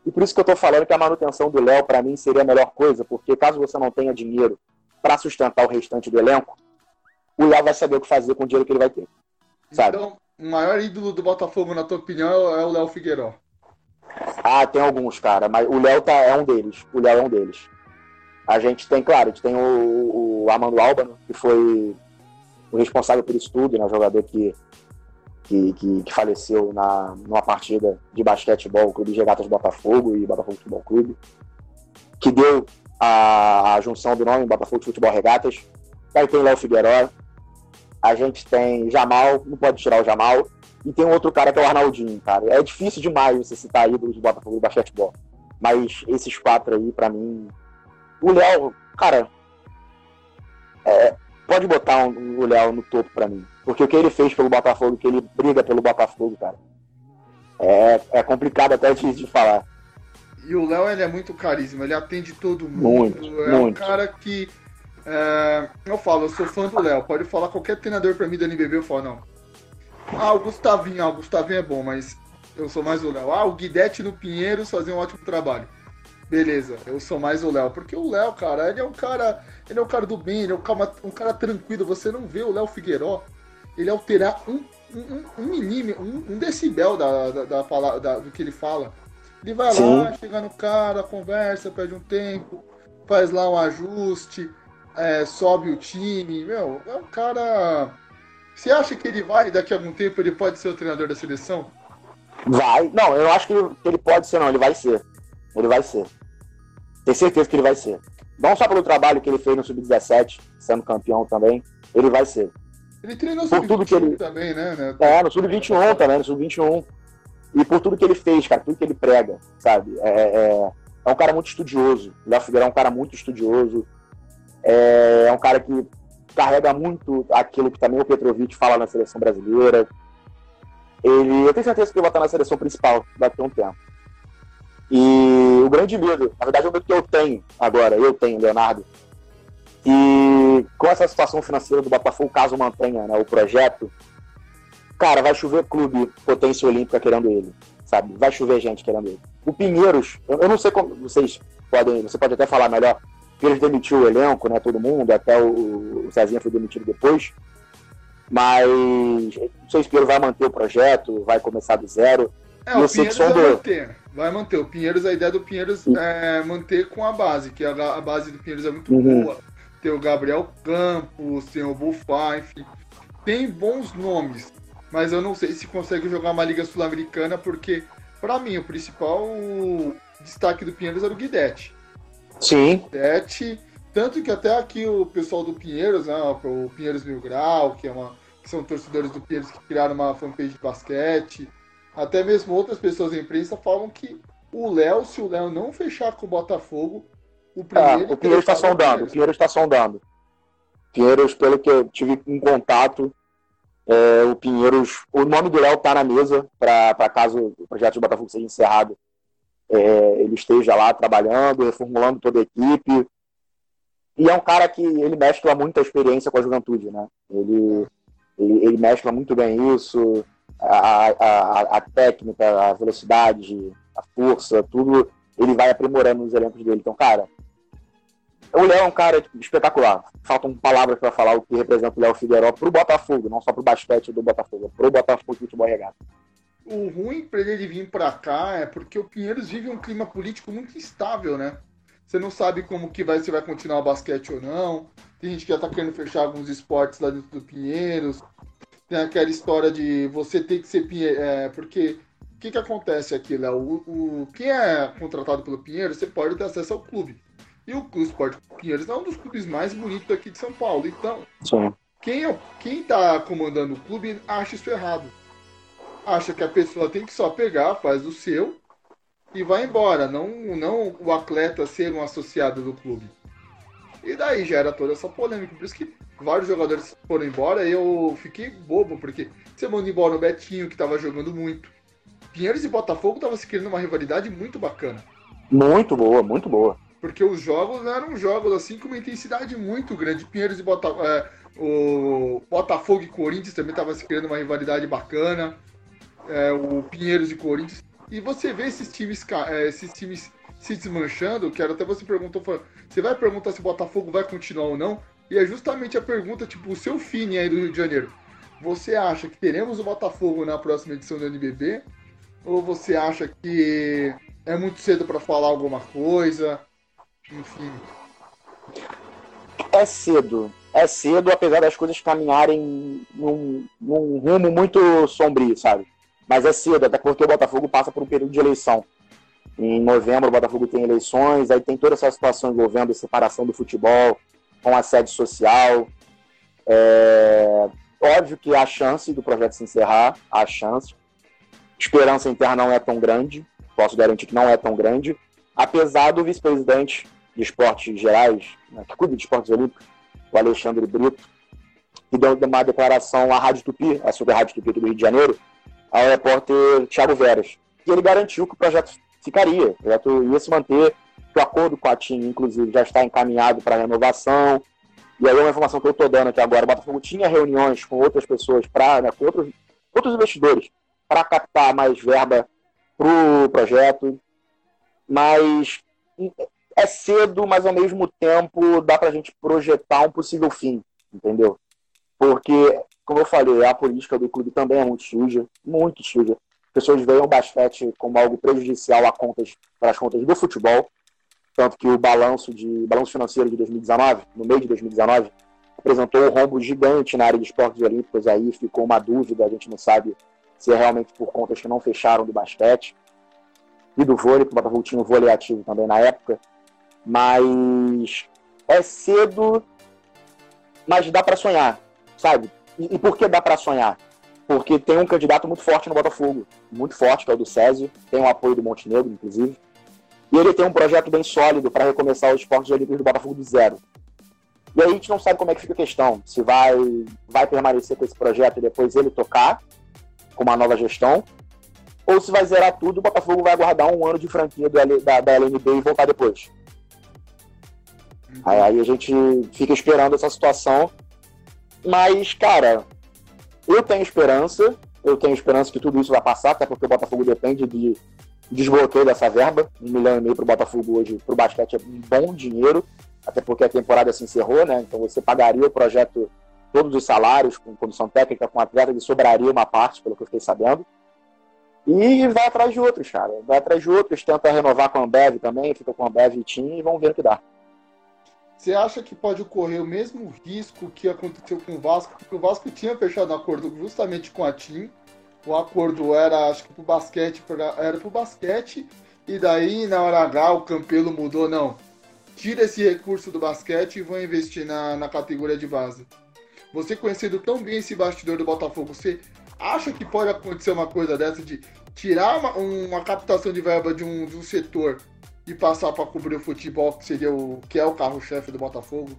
E por isso que eu tô falando que a manutenção do Léo, para mim, seria a melhor coisa, porque caso você não tenha dinheiro para sustentar o restante do elenco, o Léo vai saber o que fazer com o dinheiro que ele vai ter. Sabe? Então, o maior ídolo do Botafogo, na tua opinião, é o Léo Figueiró. Ah, tem alguns, cara, mas o Léo tá, é um deles. O Léo é um deles. A gente tem, claro, a gente tem o, o Armando que foi o responsável por isso tudo, né? O jogador que, que, que, que, faleceu na, numa partida de basquetebol, Clube de Regatas Botafogo e Botafogo Futebol Clube, que deu a, a junção do nome Botafogo Futebol Regatas. Aí tem Léo Figueiró, a gente tem Jamal, não pode tirar o Jamal, e tem um outro cara que é o Arnaldinho, cara. É difícil demais você citar ídolos do Botafogo e basquetebol. Mas esses quatro aí, para mim. O Léo, cara. É, pode botar um, o Léo no topo para mim. Porque o que ele fez pelo Botafogo, que ele briga pelo Botafogo, cara. É, é complicado até de, de falar. E o Léo, ele é muito carisma, ele atende todo mundo. Muito, é muito. um cara que. É, eu falo, eu sou fã do Léo. Pode falar qualquer treinador pra mim do NBB, eu falo, não. Ah, o Gustavinho, ah, o Gustavinho é bom, mas eu sou mais o Léo. Ah, o Guidete no Pinheiros fazia um ótimo trabalho. Beleza, eu sou mais o Léo. Porque o Léo, cara, ele é um cara. Ele é um cara do bem, ele é um cara, um cara tranquilo. Você não vê o Léo Figueiró ele alterar um, um, um milímetro, um, um, decibel da, da, da, da, do que ele fala. Ele vai Sim. lá, chega no cara, conversa, perde um tempo, faz lá um ajuste, é, sobe o time. Meu, é um cara você acha que ele vai, daqui a algum tempo, ele pode ser o treinador da seleção? Vai. Não, eu não acho que ele pode ser, não. Ele vai ser. Ele vai ser. Tenho certeza que ele vai ser. Não só pelo trabalho que ele fez no Sub-17, sendo campeão também, ele vai ser. Ele treinou no Sub-21 ele... também, né? É, no Sub-21 também, no Sub-21. E por tudo que ele fez, cara, tudo que ele prega, sabe? É, é, é um cara muito estudioso. O Léo Figueiredo é um cara muito estudioso. É, é um cara que carrega muito aquilo que também o Petrovic fala na seleção brasileira. ele, eu tenho certeza que ele vai estar na seleção principal daqui a um tempo. E o grande medo, na verdade, é o medo que eu tenho agora, eu tenho, Leonardo, e com essa situação financeira do Botafogo, caso mantenha né, o projeto, cara, vai chover clube potência olímpica querendo ele, sabe? Vai chover gente querendo ele. O Pinheiros, eu, não sei como vocês podem, você pode até falar melhor. O Pinheiros demitiu o elenco, né? Todo mundo, até o, o Cezinha foi demitido depois. Mas não sei se o Pinheiros vai manter o projeto, vai começar do zero. É, o Pinheiros vai manter. Vai manter. O Pinheiros, a ideia do Pinheiros é manter com a base, que a, a base do Pinheiros é muito uhum. boa. Tem o Gabriel Campos, tem o Buffon, enfim. Tem bons nomes, mas eu não sei se consegue jogar uma Liga Sul-Americana, porque, para mim, o principal destaque do Pinheiros era o Guidetti. Sim. Guidetti, tanto que até aqui o pessoal do Pinheiros, né, o Pinheiros Mil Grau, que, é uma, que são torcedores do Pinheiros que criaram uma fanpage de basquete, até mesmo outras pessoas da imprensa falam que o Léo, se o Léo não fechar com o Botafogo, o, é, o Pinheiros está sondando, o Pinheiros está sondando. Pinheiros, pelo que eu tive em contato, é, o Pinheiros, o nome do Léo está na mesa para caso o projeto de Botafogo seja encerrado, é, ele esteja lá trabalhando, reformulando toda a equipe. E é um cara que ele mescla muita experiência com a juventude, né? Ele, ele, ele mescla muito bem isso, a, a, a técnica, a velocidade, a força, tudo ele vai aprimorando nos elencos dele. Então, cara, o Léo é um cara espetacular. Faltam palavras para falar o que representa o Léo Figueiró pro Botafogo, não só pro basquete do Botafogo, pro Botafogo futebol regado. O ruim para ele vir para cá é porque o Pinheiros vive um clima político muito instável, né? Você não sabe como que vai, se vai continuar o basquete ou não. Tem gente que já tá querendo fechar alguns esportes lá dentro do Pinheiros. Tem aquela história de você ter que ser Pinheiros. É, porque o que, que acontece aqui, Léo? O, o, quem é contratado pelo Pinheiros, você pode ter acesso ao clube. E o Clube Esporte Pinheiros é um dos clubes mais bonitos aqui de São Paulo. Então, Sim. quem é, quem está comandando o clube acha isso errado. Acha que a pessoa tem que só pegar, faz o seu e vai embora. Não, não o atleta ser um associado do clube. E daí gera toda essa polêmica. Por isso que vários jogadores foram embora e eu fiquei bobo, porque você manda embora o Betinho, que estava jogando muito. Pinheiros e Botafogo estavam se criando uma rivalidade muito bacana. Muito boa, muito boa porque os jogos eram jogos assim com uma intensidade muito grande. Pinheiros e Botafogo, é, o Botafogo e Corinthians também estava se criando uma rivalidade bacana. É, o Pinheiros e Corinthians. E você vê esses times, é, esses times se desmanchando, que era até você perguntou, você vai perguntar se o Botafogo vai continuar ou não? E é justamente a pergunta, tipo, o seu fim aí do Rio de Janeiro. Você acha que teremos o Botafogo na próxima edição do NBB? Ou você acha que é muito cedo para falar alguma coisa? Enfim. É cedo. É cedo, apesar das coisas caminharem num, num rumo muito sombrio, sabe? Mas é cedo, até porque o Botafogo passa por um período de eleição. Em novembro, o Botafogo tem eleições, aí tem toda essa situação envolvendo a separação do futebol com a sede social. É... Óbvio que há chance do projeto se encerrar, há chance. Esperança interna não é tão grande, posso garantir que não é tão grande, apesar do vice-presidente de esportes gerais, né, que cuida de esportes olímpicos, o Alexandre Brito, que deu uma declaração à Rádio Tupi, a Super Rádio Tupi do Rio de Janeiro, ao repórter Thiago Veras. E ele garantiu que o projeto ficaria, o projeto ia se manter, que o acordo com a TIM, inclusive, já está encaminhado para renovação. E aí, uma informação que eu estou dando aqui agora: o Botafogo tinha reuniões com outras pessoas, pra, né, com outros, outros investidores, para captar mais verba para o projeto. Mas é cedo, mas ao mesmo tempo dá para a gente projetar um possível fim, entendeu? Porque, como eu falei, a política do clube também é muito suja, muito suja. As pessoas veem o basquete como algo prejudicial a contas, para as contas do futebol, tanto que o balanço, de, balanço financeiro de 2019, no meio de 2019, apresentou um rombo gigante na área de esportes olímpicos, aí ficou uma dúvida, a gente não sabe se é realmente por contas que não fecharam do basquete e do vôlei, porque o Botafogo tinha um vôlei ativo também na época, mas é cedo, mas dá para sonhar, sabe? E, e, por que dá para sonhar? Porque tem um candidato muito forte no Botafogo, muito forte, que é o do Césio, tem o apoio do Montenegro, inclusive. E ele tem um projeto bem sólido para recomeçar os esportes olímpicos do Botafogo do zero. E aí a gente não sabe como é que fica a questão, se vai, vai permanecer com esse projeto e depois ele tocar, com uma nova gestão, ou se vai zerar tudo, o Botafogo vai aguardar um ano de franquia do, da, da LNB e voltar depois. Uhum. Aí, aí a gente fica esperando essa situação. Mas, cara, eu tenho esperança, eu tenho esperança que tudo isso vai passar, até porque o Botafogo depende de desbloqueio dessa verba. Um milhão e meio para o Botafogo hoje, para o basquete, é um bom dinheiro, até porque a temporada se encerrou, né? Então você pagaria o projeto, todos os salários, com comissão técnica, com atleta, e sobraria uma parte, pelo que eu fiquei sabendo. E vai atrás de outros, cara. Vai atrás de outros, tenta renovar com a Ambev também, fica com a Ambev e Team e vamos ver o que dá. Você acha que pode ocorrer o mesmo risco que aconteceu com o Vasco? Porque o Vasco tinha fechado um acordo justamente com a TIM. O acordo era, acho que pro basquete, era pro basquete. E daí, na hora H, o Campelo mudou, não. Tira esse recurso do basquete e vão investir na, na categoria de base. Você conhecendo tão bem esse bastidor do Botafogo, você acha que pode acontecer uma coisa dessa de tirar uma, uma captação de verba de um, de um setor e passar para cobrir o futebol, que seria o que é o carro-chefe do Botafogo?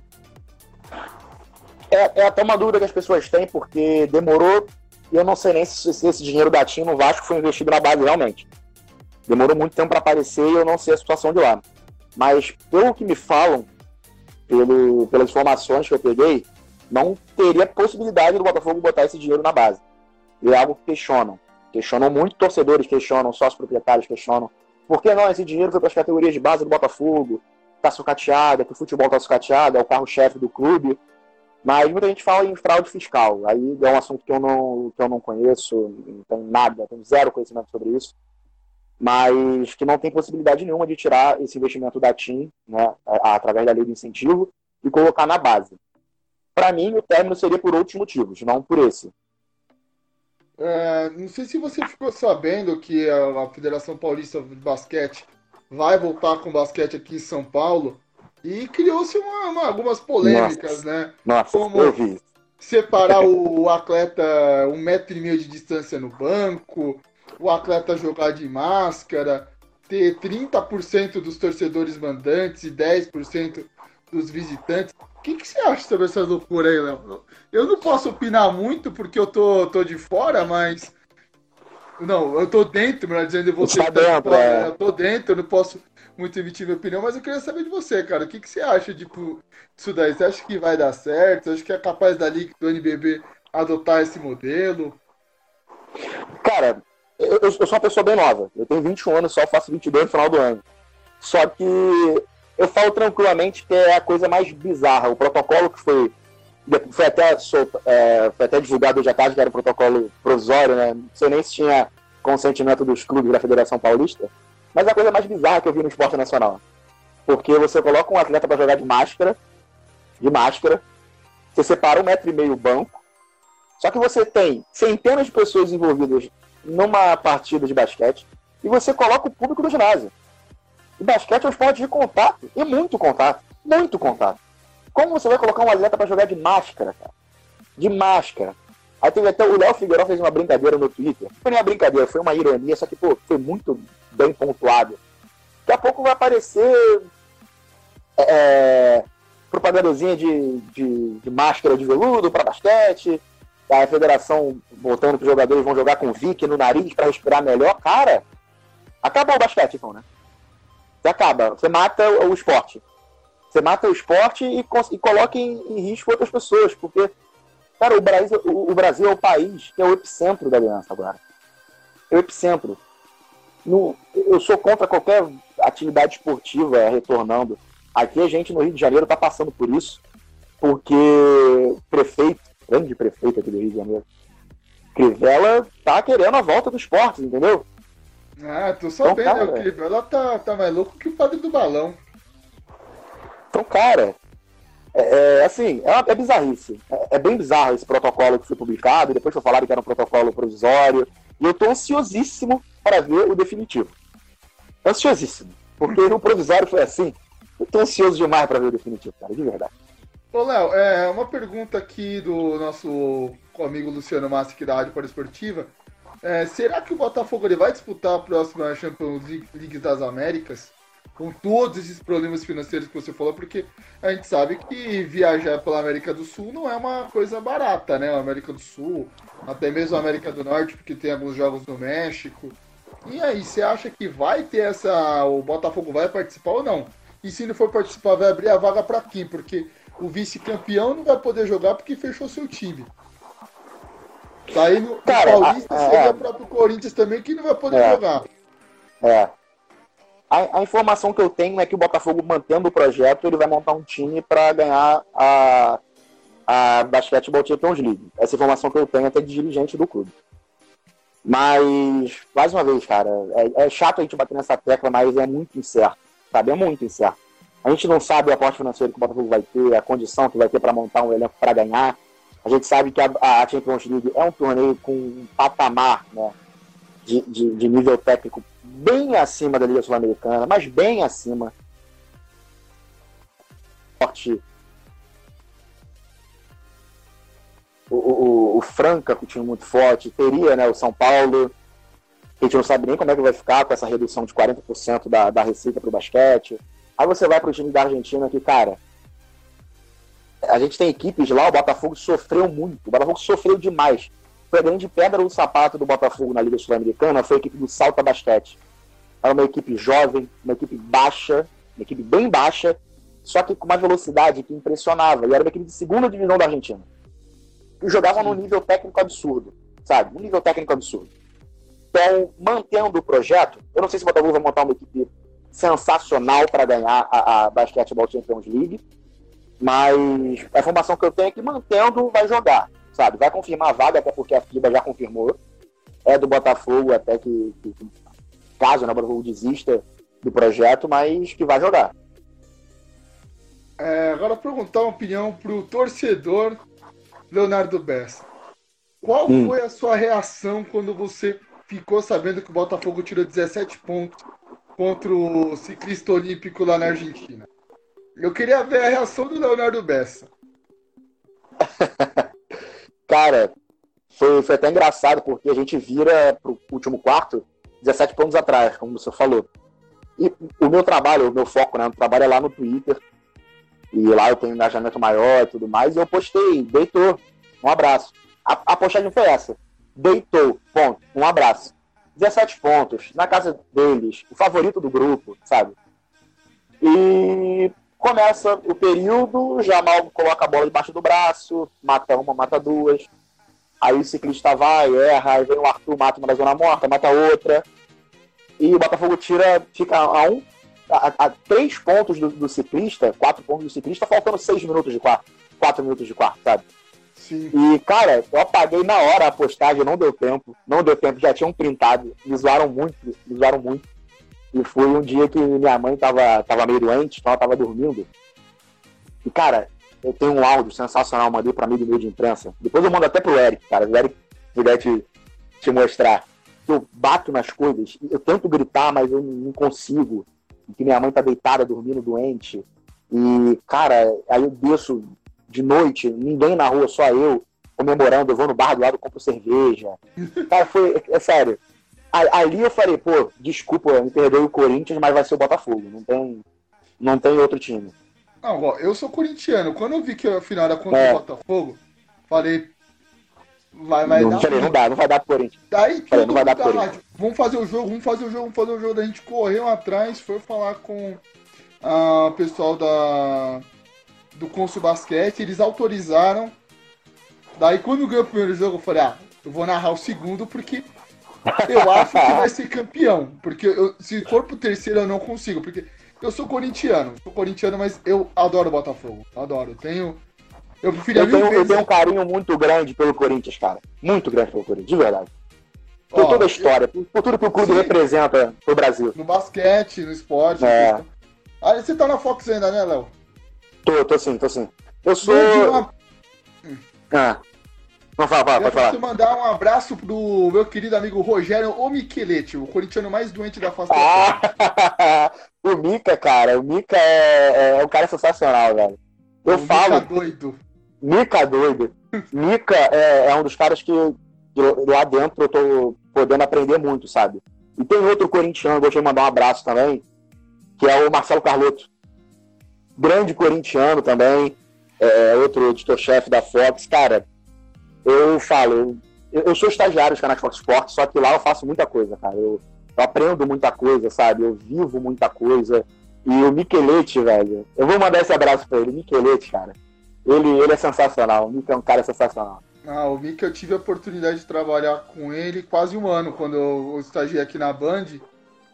É, é, até uma dúvida que as pessoas têm, porque demorou, e eu não sei nem se, se esse dinheiro da TIM no Vasco foi investido na base realmente. Demorou muito tempo para aparecer e eu não sei a situação de lá. Mas, pelo que me falam, pelo, pelas informações que eu peguei, não teria possibilidade do Botafogo botar esse dinheiro na base. E é algo que questionam. Questionam muito, torcedores questionam, sócios proprietários questionam. Por que não esse dinheiro foi para as categorias de base do Botafogo? Está sucateado, é que o futebol está sucateado, é o carro-chefe do clube. Mas muita gente fala em fraude fiscal. Aí é um assunto que eu não, que eu não conheço, não tenho nada, tenho zero conhecimento sobre isso. Mas que não tem possibilidade nenhuma de tirar esse investimento da TIM, né, através da lei do incentivo, e colocar na base. Para mim, o término seria por outros motivos, não por esse. É, não sei se você ficou sabendo que a, a, Federação Paulista de Basquete vai voltar com basquete aqui em São Paulo e criou-se algumas polêmicas, nossa, né? Nossa, Como eu vi. separar o, o atleta um metro e meio de distância no banco, o atleta jogar de máscara, ter 30% dos torcedores mandantes e 10% dos visitantes. O que, que você acha sobre essa loucura aí, Léo? Eu não posso opinar muito porque eu tô, tô de fora, mas. Não, eu tô dentro, melhor dizendo, você tá dentro, é. Eu tô dentro, eu não posso muito emitir minha opinião, mas eu queria saber de você, cara. O que, que você acha tipo, disso daí? Você acha que vai dar certo? Você acha que é capaz da Liga do NBB adotar esse modelo? Cara, eu, eu, sou uma pessoa bem nova. Eu tenho 21 anos só, faço 22 no final do ano. Só que eu falo tranquilamente que é a coisa mais bizarra. O protocolo que foi, foi, até, solta, é, foi até divulgado hoje à tarde, que era um protocolo provisório, né? Não sei nem se tinha consentimento dos clubes da Federação Paulista. Mas é a coisa mais bizarra que eu vi no esporte nacional. Porque você coloca um atleta para jogar de máscara, de máscara, você separa um metro e meio o banco, só que você tem centenas de pessoas envolvidas numa partida de basquete e você coloca o público do ginásio. O basquete é um esporte de contato, e muito contato, muito contato. Como você vai colocar um atleta para jogar de máscara, cara? De máscara. Aí teve até o Léo Figueiredo fez uma brincadeira no Twitter. Não foi uma brincadeira, foi uma ironia, só que, pô, foi muito bem pontuado. Daqui a pouco vai aparecer é, propagandazinha de, de, de, máscara de veludo para basquete, a federação botando que os jogadores vão jogar com Vic no nariz para respirar melhor. Cara, acabou o basquete, então, né? Você acaba, você mata o esporte. Você mata o esporte e, e coloca em, em, risco outras pessoas, porque, cara, o Brasil, o, o, Brasil é o país que é o epicentro da aliança agora. É o epicentro. No, eu sou contra qualquer atividade esportiva retornando. Aqui a gente no Rio de Janeiro está passando por isso, porque o prefeito, grande prefeito aqui do Rio de Janeiro, Crivella tá querendo a volta do esporte, entendeu? Ah, tô sabendo, então, cara, o ela tá, tá mais louco que o padre do balão. Então, cara, é, é assim, é, uma, é bizarrice. É, é, bem bizarro esse protocolo que foi publicado, depois foi falado que era um protocolo provisório. E eu tô ansiosíssimo para ver o definitivo. Ansiosíssimo. Porque o provisório foi assim. Eu tô ansioso demais para ver o definitivo, cara, de verdade. Ô, Léo, é uma pergunta aqui do nosso amigo Luciano Massi, aqui da Rádio Esportiva. É, será que o Botafogo ele vai disputar a próxima Champions League das Américas? com todos esses problemas financeiros que você falou, porque a gente sabe que viajar pela América do Sul não é uma coisa barata, né? A América do Sul, até mesmo a América do Norte, porque tem alguns jogos no México. E aí, você acha que vai ter essa. O Botafogo vai participar ou não? E se não for participar, vai abrir a vaga para quem? Porque o vice-campeão não vai poder jogar porque fechou seu time. Tá aí no, Cara, Paulista a, seria é, o próprio Corinthians também que não vai poder é, jogar. É. A, a, informação que eu tenho é que o Botafogo, mantendo o projeto, ele vai montar um time para ganhar a, a Basketball Champions League. Essa informação que eu tenho é até de dirigente do clube. Mas, mais uma vez, cara, é, é chato a gente bater nessa tecla, mas é muito incerto. Sabe? É muito incerto. A gente não sabe o aporte financeiro que o Botafogo vai ter, a condição que vai ter para montar um elenco para ganhar. A gente sabe que a, a, Champions League é um torneio com um patamar né, de, de, de nível técnico bem acima da Liga Sul-Americana, mas bem acima. O, o, o Franca, que tinha muito forte, teria né, o São Paulo, a gente não sabe nem como é que vai ficar com essa redução de 40% da, da receita para o basquete. Aí você vai para o time da Argentina que, cara, a gente tem equipes lá, o Botafogo sofreu muito, o Botafogo sofreu demais. Foi a grande pedra do sapato do Botafogo na Liga Sul-Americana, foi a equipe do Salta Basquete. Era uma equipe jovem, uma equipe baixa, uma equipe bem baixa, só que com uma velocidade que impressionava. E era uma equipe de segunda divisão da Argentina. E jogavam num nível técnico absurdo, sabe? Um nível técnico absurdo. Então, mantendo o projeto, eu não sei se o Botafogo vai montar uma equipe sensacional para ganhar a, a Basketball Champions League. Mas a informação que eu tenho é que mantendo vai jogar, sabe? Vai confirmar a vaga, até porque a FIBA já confirmou. É do Botafogo até que, que caso né, o Botafogo desista do projeto, mas que vai jogar. É, agora perguntar uma opinião para o torcedor Leonardo Bessa. Qual hum. foi a sua reação quando você ficou sabendo que o Botafogo tirou 17 pontos contra o ciclista olímpico lá na Argentina. Eu queria ver a reação do Leonardo Bessa. Cara, foi, foi até engraçado, porque a gente vira pro último quarto 17 pontos atrás, como você falou. E o meu trabalho, o meu foco, né? O trabalho é lá no Twitter. E lá eu tenho engajamento maior e tudo mais. E eu postei, deitou. Um abraço. A, a postagem foi essa. Deitou, ponto. Um abraço. 17 pontos, na casa deles, o favorito do grupo, sabe? E começa o período, Jamal coloca a bola debaixo do braço, mata uma, mata duas. Aí o ciclista vai, erra, aí vem o Arthur, mata uma da zona morta, mata outra. E o Botafogo tira, fica a um, a, a três pontos do, do, ciclista, quatro pontos do ciclista, faltando seis minutos de quarto, quatro minutos de quarto, sabe? Sim. E, cara, eu apaguei na hora a postagem, não deu tempo. Não deu tempo, já tinham printado. Me zoaram muito, me zoaram muito. E foi um dia que minha mãe tava, tava meio doente, então ela tava dormindo. E, cara, eu tenho um áudio sensacional, mandei pra amigo meu de imprensa. Depois eu mando até pro Eric, cara. O Eric puder te, te mostrar. Eu bato nas coisas, eu tento gritar, mas eu não consigo. Que minha mãe tá deitada, dormindo, doente. E, cara, aí eu desço de noite, ninguém na rua, só eu, comemorando, eu vou no bar do lado, compro cerveja. Cara, foi, é sério. Ali eu falei, pô, desculpa, me perdoe o Corinthians, mas vai ser o Botafogo. Não tem, não tem outro time. Não, ó, eu sou corintiano. Quando eu vi que a final era contra é. o Botafogo, falei. Vai, vai não, dar. Falei, não dá, não vai dar pro Corinthians. Daí falei, não vai dar pro Corinthians. Vamos fazer o jogo, vamos fazer o jogo, vamos fazer o jogo. Daí a gente correu atrás, foi falar com o pessoal da do Consul Basquete, eles autorizaram. Daí quando ganhou o primeiro jogo, eu falei, ah, eu vou narrar o segundo porque eu acho que vai ser campeão. Porque eu, se for pro terceiro eu não consigo, porque eu sou corintiano, sou corintiano, mas eu adoro o Botafogo. Adoro. Tenho. Eu preferia eu tenho, eu tenho um carinho muito grande pelo Corinthians, cara. Muito grande pelo Corinthians, de verdade. Por Ó, toda a história, eu... por tudo que o clube Sim, representa pro Brasil. No basquete, no esporte. É. Ah, você tá na Fox ainda, né, Léo? Tô, tô sim, tô sim. Eu sou. Uma... Ah. Não, fala, pode falar. mandar um abraço pro meu querido amigo Rogério O Micheletti, o corintiano mais doente da face ah, O Mica, cara, o Mica é, é um cara sensacional, velho. Eu o falo. Mica doido. Mica doido. Mica é, é um dos caras que, que lá dentro eu tô podendo aprender muito, sabe? E tem outro corintiano, vou te mandar um abraço também, que é o Marcelo Carlotto. Grande corintiano também, é, outro editor-chefe da Fox. Cara, eu falo, eu, eu sou estagiário dos canais Fox Sports, só que lá eu faço muita coisa, cara. Eu, eu aprendo muita coisa, sabe? Eu vivo muita coisa. E o Michelete, velho, eu vou mandar esse abraço pra ele. Michelete, cara, ele, ele é sensacional. O Mick é um cara sensacional. Ah, o Mick eu tive a oportunidade de trabalhar com ele quase um ano quando eu estagiei aqui na Band.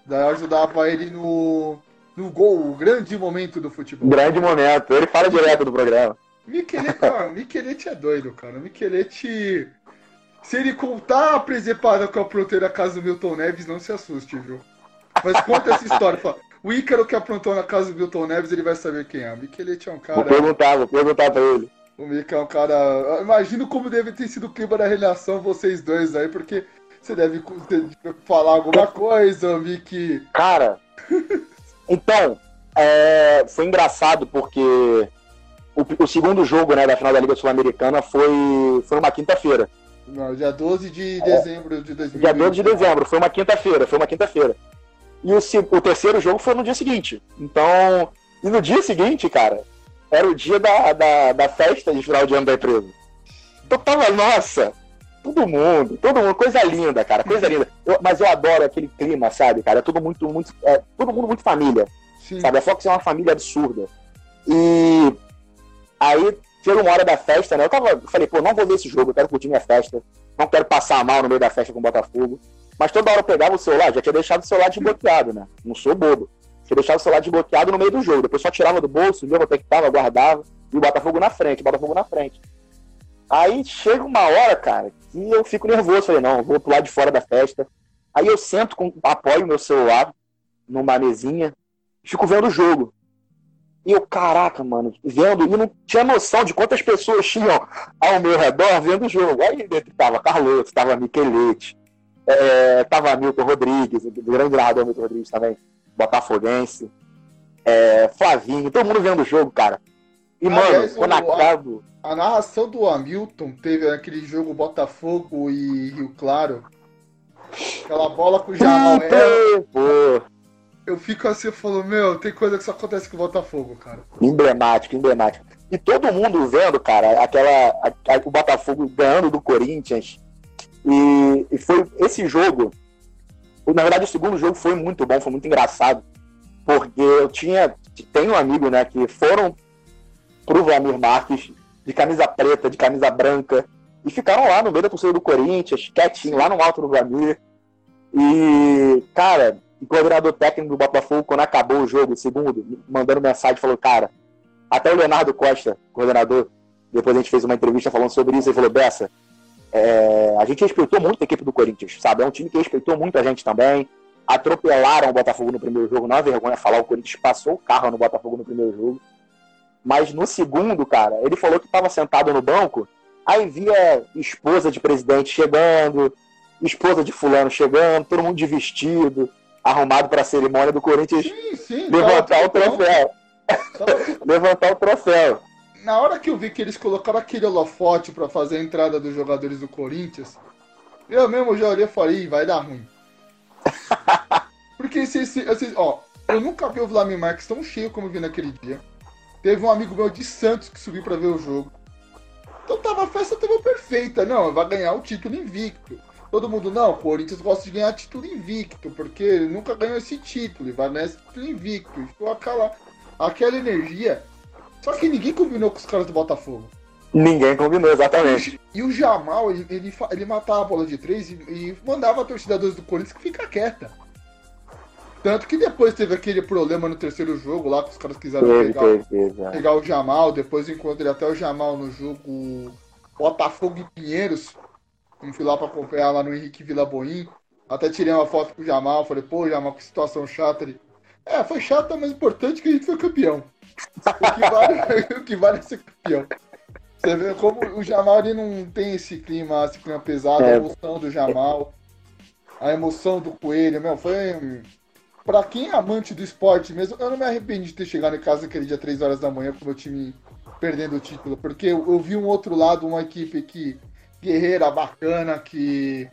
Daí eu ajudava ele no, no gol, o grande momento do futebol. Grande momento, ele fala direto do programa. Michelete, ah, Michelete é doido, cara. Michelete. Se ele contar a presepada com a fronteira casa do Milton Neves, não se assuste, viu? Mas conta essa história. Fala, o Ícaro que aprontou na casa do Milton Neves, ele vai saber quem é. O Michelete é um cara. Vou perguntar, vou perguntar pra ele. O Mick é um cara. Imagino como deve ter sido o clima da relação, vocês dois aí, porque você deve falar alguma coisa, Mick. Cara, então, é, foi engraçado porque o, o, segundo jogo né, da final da Liga Sul-Americana foi, foi uma quinta-feira. Dia 12 de dezembro é, de 2020. Dia 12 de dezembro, foi uma quinta-feira, foi uma quinta-feira. E o, o terceiro jogo foi no dia seguinte. Então, e no dia seguinte, cara, era o dia da, da, da festa de final de ano da empresa. Então tava, nossa, todo mundo, todo mundo, coisa linda, cara, coisa linda. Eu, mas eu adoro aquele clima, sabe, cara? É tudo muito, muito. É, todo mundo muito família. Sim. Sabe? A Fox é uma família absurda. E aí, chegou uma hora da festa, né? Eu tava. Falei, pô, não vou ver esse jogo, eu quero curtir minha festa. Não quero passar mal no meio da festa com o Botafogo. Mas toda hora eu pegava o celular, já tinha deixado o celular desbloqueado, né? Não sou bobo. Você deixava o celular desbloqueado no meio do jogo. Depois só tirava do bolso, via onde é que tava, guardava. E o Botafogo na frente, o Botafogo na frente. Aí chega uma hora, cara, que eu fico nervoso. Falei, não, vou pro lado de fora da festa. Aí eu sento, com, apoio meu celular numa mesinha, fico vendo o jogo. E eu, caraca, mano, vendo, e não tinha noção de quantas pessoas tinham ao meu redor vendo o jogo. Aí dentro tava Carlos, tava Michelete, é, tava Milton Rodrigues, o grande narrador Milton Rodrigues também botafoguense, é, Flavinho, todo mundo vendo o jogo, cara. E, mano, quando acaba. A, a, narração do Hamilton teve aquele jogo Botafogo e Rio Claro. Aquela bola com o Jamal. É, pô. Eu fico assim, eu falo, meu, tem coisa que só acontece com o Botafogo, cara. Emblemático, emblemático. E todo mundo vendo, cara, aquela. A, a, o Botafogo ganhando do Corinthians. E, e foi esse jogo na verdade, o segundo jogo foi muito bom, foi muito engraçado, porque eu tinha, tenho um amigo, né, que foram pro Vlamir Marques de camisa preta, de camisa branca, e ficaram lá no meio da torcida do Corinthians, quietinho, lá no alto do Vlamir. E, cara, o coordenador técnico do Botafogo, quando acabou o jogo, segundo, mandando mensagem, falou, cara, até o Leonardo Costa, coordenador, depois a gente fez uma entrevista falando sobre isso, ele falou, Bessa, é, a gente respeitou muito a equipe do Corinthians, sabe? É um time que respeitou muito a gente também. Atropelaram o Botafogo no primeiro jogo, não é vergonha falar, o Corinthians passou o carro no Botafogo no primeiro jogo. Mas no segundo, cara, ele falou que estava sentado no banco, aí via esposa de presidente chegando, esposa de fulano chegando, todo mundo de vestido, arrumado para a cerimônia do Corinthians sim, sim, levantar o troféu. levantar o troféu na hora que eu vi que eles colocaram aquele holofote para fazer a entrada dos jogadores do Corinthians, eu mesmo já olhei e falei, vai dar ruim. Porque se, se, se, ó, eu nunca vi o Vladimir Marques tão cheio como vi naquele dia. Teve um amigo meu de Santos que subiu para ver o jogo. Então tava a festa tava perfeita. Não, vai ganhar o título invicto. Todo mundo, não, o Corinthians gosta de ganhar título invicto, porque ele nunca ganhou esse título, e vai ganhar esse título invicto. Ficou aquela, aquela energia só que ninguém combinou com os caras do Botafogo. Ninguém combinou, exatamente. E, o Jamal, ele, ele, ele, matava a bola de três e, e mandava a torcida do Corinthians que fica quieta. Tanto que depois teve aquele problema no terceiro jogo lá, que os caras quiseram teve, pegar, teve, teve, é. pegar o Jamal, depois encontrei até o Jamal no jogo Botafogo e Pinheiros. Não fui lá pra acompanhar lá no Henrique Vila Boim. Até tirei uma foto com o Jamal, falei, pô, Jamal, que situação chata. Ele, é, foi chata, mas importante que a gente foi campeão. O que vale, o que vale é ser campeão. Você vê como o Jamal ele não tem esse clima, esse clima pesado, é. a emoção do Jamal, a emoção do Coelho, meu, foi. Pra quem é amante do esporte mesmo, eu não me arrependi de ter chegado em casa aquele dia 3 horas da manhã com o meu time perdendo o título, porque eu, eu vi um outro lado, uma equipe que guerreira, bacana, que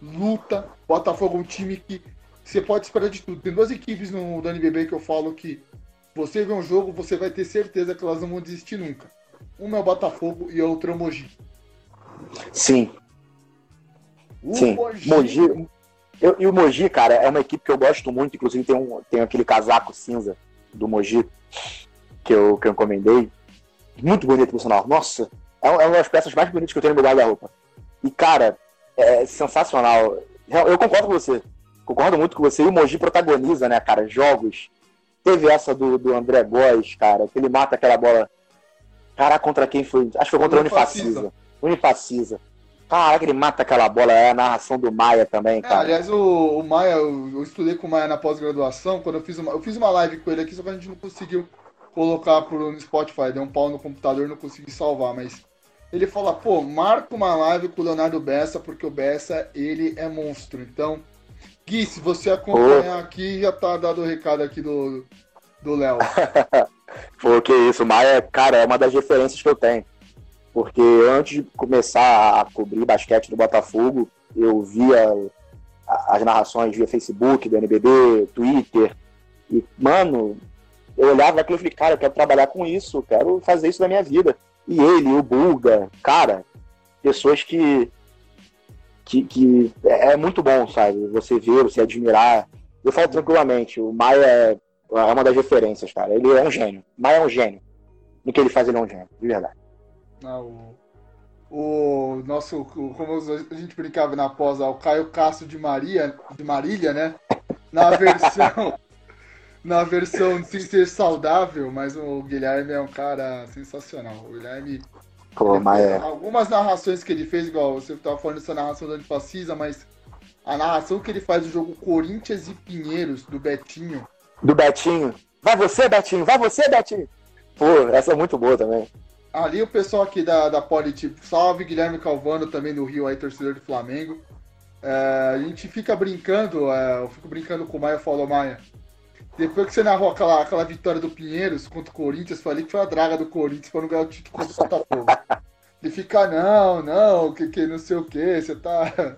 luta. Botafogo é um time que você pode esperar de tudo. Tem duas equipes no, do NBB que eu falo que você vê um jogo, você vai ter certeza que elas não vão desistir nunca. Uma é o Botafogo e a outra é o Mogi. Sim. O Sim. Mogi. Mogi eu, e o Mogi, cara, é uma equipe que eu gosto muito. Inclusive tem, um, tem aquele casaco cinza do Mogi que eu, que eu encomendei. Muito bonito, por sinal. Nossa, é, é uma das peças mais bonitas que eu tenho no meu guarda-roupa. E, cara, é sensacional. Eu concordo com você. Concordo muito com você. E o Mogi protagoniza, né, cara, jogos. Teve essa do, do André Góes, cara, que ele mata aquela bola. Caraca, contra quem foi? Acho que foi contra o Unifacisa. Unifacisa. Caraca, ele mata aquela bola. É a narração do Maia também, é, cara. É, aliás, o, o Maia, eu, eu, estudei com o Maia na pós-graduação. Quando eu fiz uma, eu fiz uma live com ele aqui, só que a gente não conseguiu colocar pro, no Spotify. Deu um pau no computador, não consegui salvar, mas ele fala, pô, marca uma live com o Leonardo Bessa, porque o Bessa, ele é monstro. Então, Gui, se você acompanhar oh. aqui, já tá dado o recado aqui do Léo. Pô, que isso, o Maia, cara, é uma das referências que eu tenho. Porque antes de começar a cobrir basquete do Botafogo, eu via as narrações via Facebook, do NBB, Twitter. E, mano, eu olhava aquilo e falei, cara, eu quero trabalhar com isso, quero fazer isso na minha vida. E ele, o Bulga, cara, pessoas que, que, que é muito bom, sabe? Você ver, você admirar. Eu falo tranquilamente, o Maia é, é uma das referências, cara. Ele é um gênio. Maia é um gênio. No que ele faz, ele é um gênio, de verdade. Ah, o, o nosso, como a gente brincava na pós, o Caio Castro de Maria, de Marília, né? Na versão na versão sem ser saudável, mas o Guilherme é um cara sensacional. O Guilherme. Pô, mas é. Algumas narrações que ele fez, igual você estava falando dessa narração do Antifacisa, mas a narração que ele faz do jogo Corinthians e Pinheiros, do Betinho. Do Betinho. Vai você, Betinho, vai você, Betinho. Pô, essa é muito boa também. Ali o pessoal aqui da, da Poli, tipo, salve Guilherme Calvano também do Rio aí, torcedor do Flamengo. É, a gente fica brincando, é, eu fico brincando com o Maia, falou Maia. Depois que você narrou aquela, aquela vitória do Pinheiros contra o Corinthians, falei que foi a draga do Corinthians para não ganhar o título contra o Botafogo. Ele fica, não, não, que, que não sei o que, você tá.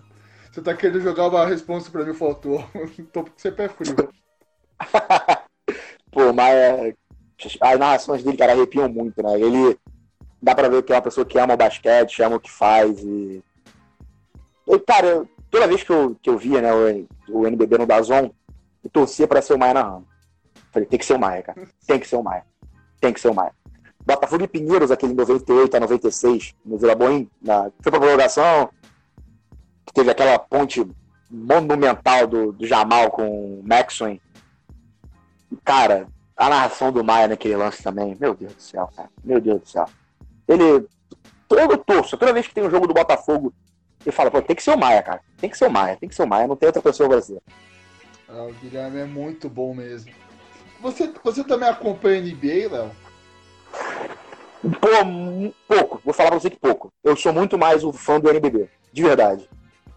Você tá querendo jogar uma resposta pra mim, faltou. Tô porque você pé frio. Pô, mas é, as narrações dele, cara, arrepiam muito, né? Ele dá pra ver que é uma pessoa que ama o basquete, ama o que faz e. e cara, toda vez que eu, que eu via né, o, o NBB no Dazon, eu torcia pra ser o Maia narrando. Falei, tem que ser o Maia, cara. Tem que ser o Maia. Tem que ser o Maia. Botafogo e Pinheiros, aquele em 98 a 96, no Vila Boim, na... foi pra prorrogação, que teve aquela ponte monumental do, do Jamal com o Maxwell. Cara, a narração do Maia naquele lance também, meu Deus do céu, cara. Meu Deus do céu. Ele. Todo torço, toda vez que tem um jogo do Botafogo, ele fala, pô, tem que ser o Maia, cara. Tem que ser o Maia, tem que ser o Maia, não tem outra pessoa brasileira. Ah, o Guilherme é muito bom mesmo. Você, você também acompanha a NBA, Léo? Pô, pouco. Vou falar pra você que pouco. Eu sou muito mais o fã do NBB. De verdade.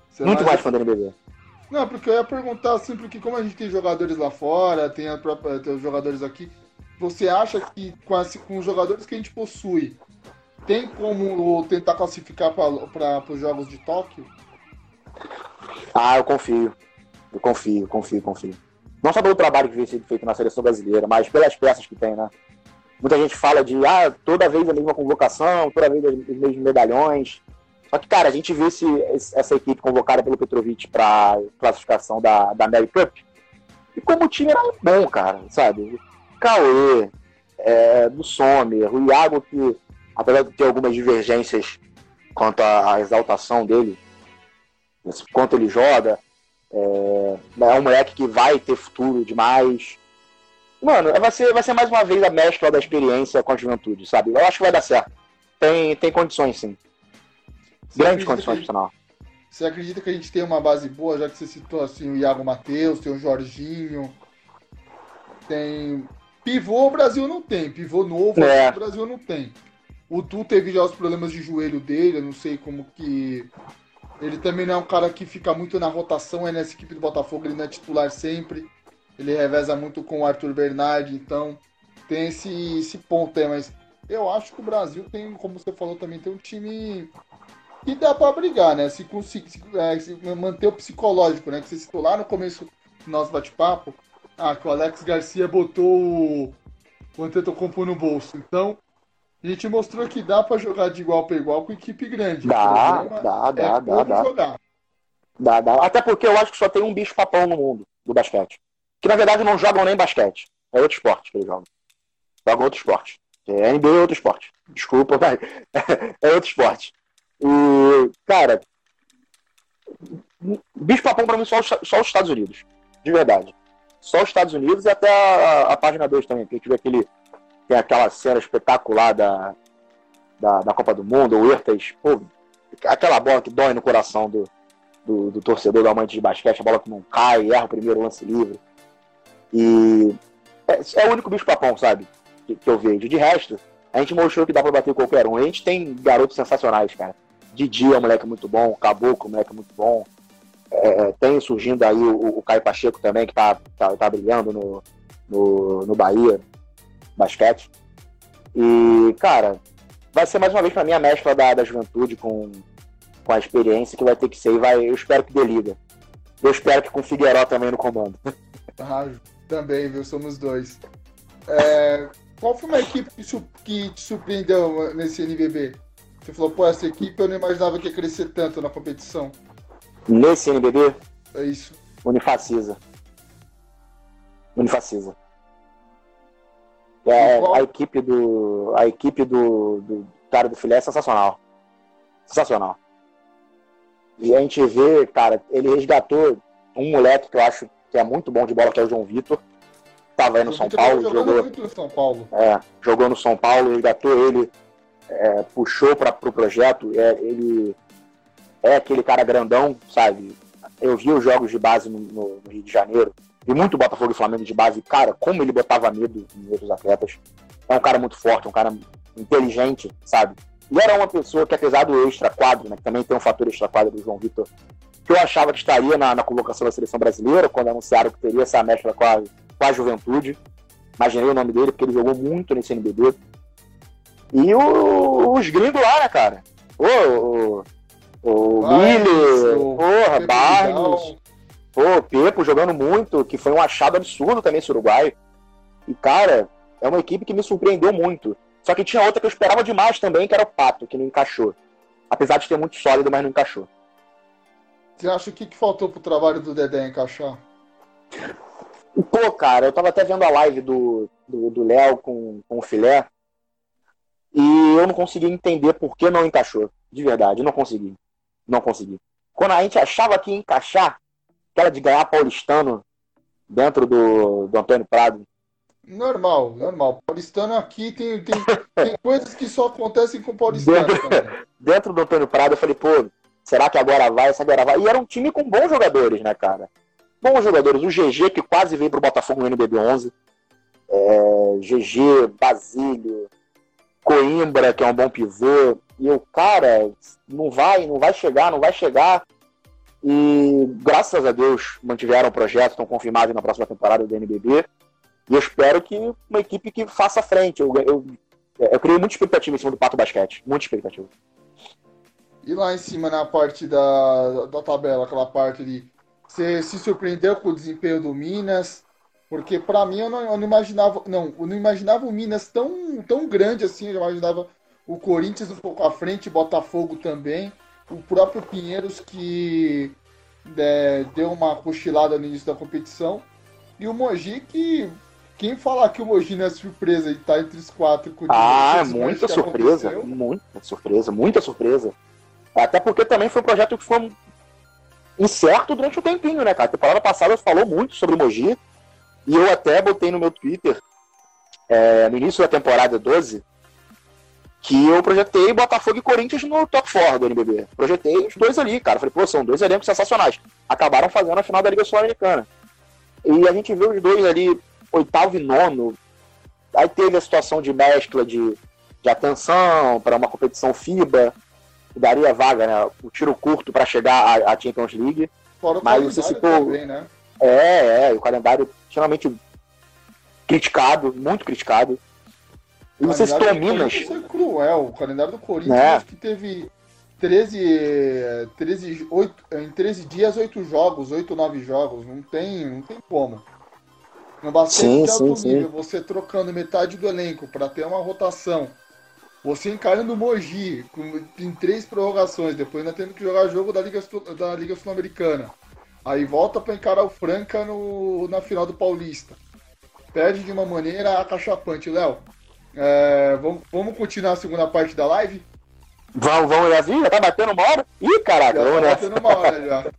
Você muito mais, mais fã do NBB. Não, porque eu ia perguntar assim, porque como a gente tem jogadores lá fora, tem, a própria, tem os jogadores aqui, você acha que com, as, com os jogadores que a gente possui, tem como tentar classificar para os Jogos de Tóquio? Ah, eu confio. Eu confio, confio, confio. Não só pelo trabalho que vem sendo feito na seleção brasileira, mas pelas peças que tem, né? Muita gente fala de ah, toda vez a mesma convocação, toda vez os mesmos medalhões. Só que, cara, a gente vê esse, essa equipe convocada pelo Petrovic para classificação da, da Mary Cup. E como o time era bom, cara, sabe? Cauê, é, do Sommer, o Iago, que apesar de ter algumas divergências quanto à exaltação dele, quanto ele joga, é, é um moleque que vai ter futuro demais. Mano, vai ser, vai ser mais uma vez a mescla da experiência com a juventude, sabe? Eu acho que vai dar certo. Tem, tem condições, sim. Você Grandes condições, por sinal. Você acredita que a gente tem uma base boa, já que você citou assim, o Iago Matheus, tem o Jorginho, tem. Pivô o Brasil não tem, pivô novo é. o Brasil não tem. O Tu teve já os problemas de joelho dele, eu não sei como que. Ele também não é um cara que fica muito na rotação, é nessa equipe do Botafogo, ele não é titular sempre. Ele reveza muito com o Arthur Bernardi, então tem esse, esse ponto aí, mas eu acho que o Brasil tem, como você falou também, tem um time que dá para brigar, né? Se conseguir se, é, manter o psicológico, né? Que você citou lá no começo no nosso bate-papo, ah, que o Alex Garcia botou o, o Antetokounmpo no bolso. Então, a gente mostrou que dá para jogar de igual para igual com equipe grande. Dá, dá, dá, é dá, dá. Jogar. Dá, dá. Até porque eu acho que só tem um bicho papão no mundo do basquete. Que na verdade não jogam nem basquete. É outro esporte que eles jogam. Jogam outro esporte. É NBA é outro esporte. Desculpa, mas é outro esporte. E, cara, bicho papão pra mim só, só os Estados Unidos. De verdade. Só os Estados Unidos e até a, a página 2 também, que a gente vê aquele. Tem aquela cena espetacular da, da, da Copa do Mundo, o Ertas, pô, aquela bola que dói no coração do, do, do, torcedor do amante de basquete, a bola que não cai, erra o primeiro lance livre. E é, é o único bicho papão, sabe? Que, que, eu vejo. De resto, a gente mostrou que dá pra bater qualquer um. A gente tem garotos sensacionais, cara. Didi é um moleque muito bom, Caboclo é um moleque muito bom. É, tem surgindo aí o, o Caio Pacheco também, que tá, tá, tá brilhando no, no, no Bahia basquete. E, cara, vai ser mais uma vez para mim a mescla da, da juventude com, com a experiência que vai ter que ser. E vai, eu espero que dê liga. Eu espero que com o Figueiró também no comando. Ah, também, viu? Somos dois. É, qual foi uma equipe que, que te surpreendeu nesse NBB? Você falou, pô, essa equipe eu não imaginava que ia crescer tanto na competição. Nesse NBB? É isso. Unifacisa. Unifacisa. É, a equipe do. A equipe do, do cara do filé é sensacional. Sensacional. E a gente vê, cara, ele resgatou um moleque que eu acho que é muito bom de bola, que é o João Vitor. Tava aí no São Paulo, jogou. Muito no São Paulo. É, jogou no São Paulo, resgatou ele é, puxou para o pro projeto, é, ele é aquele cara grandão, sabe? Eu vi os jogos de base no, no Rio de Janeiro, vi muito Botafogo e Flamengo de base, cara, como ele botava medo em outros atletas. É um cara muito forte, um cara inteligente, sabe? E era uma pessoa que, apesar do extra-quadro, né, que também tem um fator extra-quadro do João Vitor, que eu achava que estaria na, na colocação da seleção brasileira, quando anunciaram que teria essa mescla com a, com a juventude. Imaginei o nome dele, porque ele jogou muito nesse NBB. E o, os gringos lá, né, cara? Ô, o, o, o Billy, porra, Barnes, pô, Pepo jogando muito, que foi um achado absurdo também esse Uruguai. E, cara, é uma equipe que me surpreendeu muito. Só que tinha outra que eu esperava demais também, que era o Pato, que não encaixou. Apesar de ter muito sólido, mas não encaixou. Você acha o que, que faltou pro trabalho do Dedé encaixar? Pô, cara, eu tava até vendo a live do Léo do, do com, com o Filé. E eu não consegui entender por que não encaixou. De verdade, não consegui. Não consegui. Quando a gente achava que ia encaixar, aquela de ganhar paulistano dentro do, do Antônio Prado. Normal, normal. Paulistano aqui tem, tem, tem coisas que só acontecem com paulistano. Dentro, dentro do Antônio Prado, eu falei, pô, será que agora vai? Será que agora vai? E era um time com bons jogadores, né, cara? Bons jogadores. O GG, que quase veio pro Botafogo no NBB 11. É, GG, Basílio, Coimbra, que é um bom pivô, e o cara não vai, não vai chegar, não vai chegar. E graças a Deus mantiveram o projeto, estão confirmados na próxima temporada do NBB. E eu espero que uma equipe que faça frente. Eu, eu, eu criei muita expectativa em cima do Pato Basquete, muita expectativa. E lá em cima, na parte da, da tabela, aquela parte de. Você se surpreendeu com o desempenho do Minas? Porque para mim eu não, eu não, imaginava, não, eu não imaginava o Minas tão, tão grande assim, eu imaginava o Corinthians um pouco à frente, Botafogo também, o próprio Pinheiros que é, deu uma cochilada no início da competição, e o Mogi que quem falar que o Mogi não é surpresa e tá entre os quatro com Ah, muita surpresa, muita surpresa, muita surpresa. Até porque também foi um projeto que foi incerto durante um tempinho, né, cara? A temporada passada falou muito sobre o Mogi, e eu até botei no meu Twitter, é, no início da temporada 12, que eu projetei Botafogo e Corinthians no top 4 do NBB. Projetei os dois ali, cara. Falei, pô, são dois elencos sensacionais. Acabaram fazendo a final da Liga Sul-Americana. E a gente viu os dois ali, oitavo e nono. Aí teve a situação de mescla de, de atenção para uma competição FIBA, que daria vaga, né? O tiro curto para chegar à, à Champions League. Fora Mas você citou. Também, né? É, é, o calendário extremamente criticado, muito criticado. E você citou Minas. Foi cruel. O calendário do Corinthians é. acho que teve 13, 13, 8, em 13 dias, 8 jogos, 8, 9 jogos. Não tem, não tem como. No basquete sim, de alto sim, nível, sim. você trocando metade do elenco para ter uma rotação, você encarando o Mogi com, em três prorrogações, depois ainda tendo que jogar jogo da Liga, da Liga Sul-Americana. Aí volta para encarar o Franca no, na final do Paulista. Perde de uma maneira acachapante. Léo, é, vamos, vamos continuar a segunda parte da live? Vamos, vamos nessa? Já tá batendo uma hora? Ih, caraca, já vamos tá nessa. batendo uma hora já.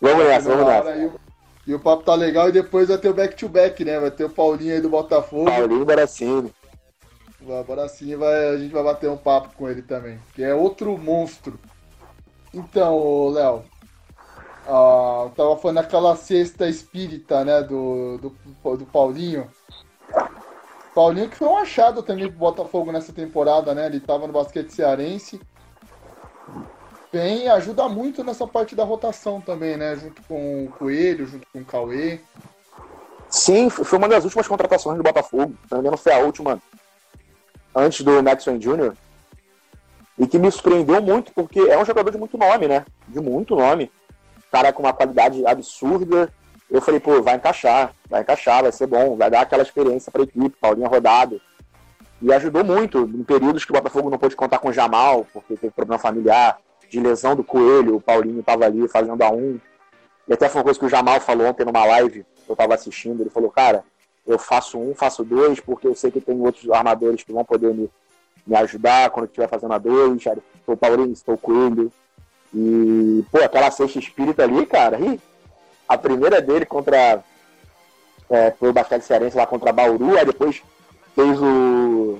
vamos nessa, vamos nessa. E o, e o, papo tá legal e depois vai ter o back-to-back, -back, né? Vai ter o Paulinho aí do Botafogo. Paulinho Baracini. Agora sim vai, a gente vai bater um papo com ele também, que é outro monstro. Então, Léo, ah, tava falando daquela cesta espírita, né, do, do, do Paulinho. Paulinho que foi um achado também pro Botafogo nessa temporada, né? Ele tava no basquete cearense. Bem, ajuda muito nessa parte da rotação também, né? Junto com o Coelho, junto com o Cauê. Sim, foi uma das últimas contratações do Botafogo. Também não foi a última antes do Maxwell Jr. E que me surpreendeu muito, porque é um jogador de muito nome, né? De muito nome. Cara com uma qualidade absurda, eu falei, pô, vai encaixar, vai encaixar, vai ser bom, vai dar aquela experiência para a equipe, Paulinho rodado. E ajudou muito em períodos que o Botafogo não pôde contar com o Jamal, porque teve problema familiar, de lesão do Coelho, o Paulinho estava ali fazendo a um. E até foi uma coisa que o Jamal falou ontem numa live que eu estava assistindo, ele falou, cara, eu faço um, faço dois, porque eu sei que tem outros armadores que vão poder me, me ajudar quando estiver fazendo a dois, estou o Paulinho, estou Coelho. E, pô, aquela sexta espírita ali, cara, a primeira dele contra. É, foi o basquete cearense lá contra Bauru, aí depois fez o,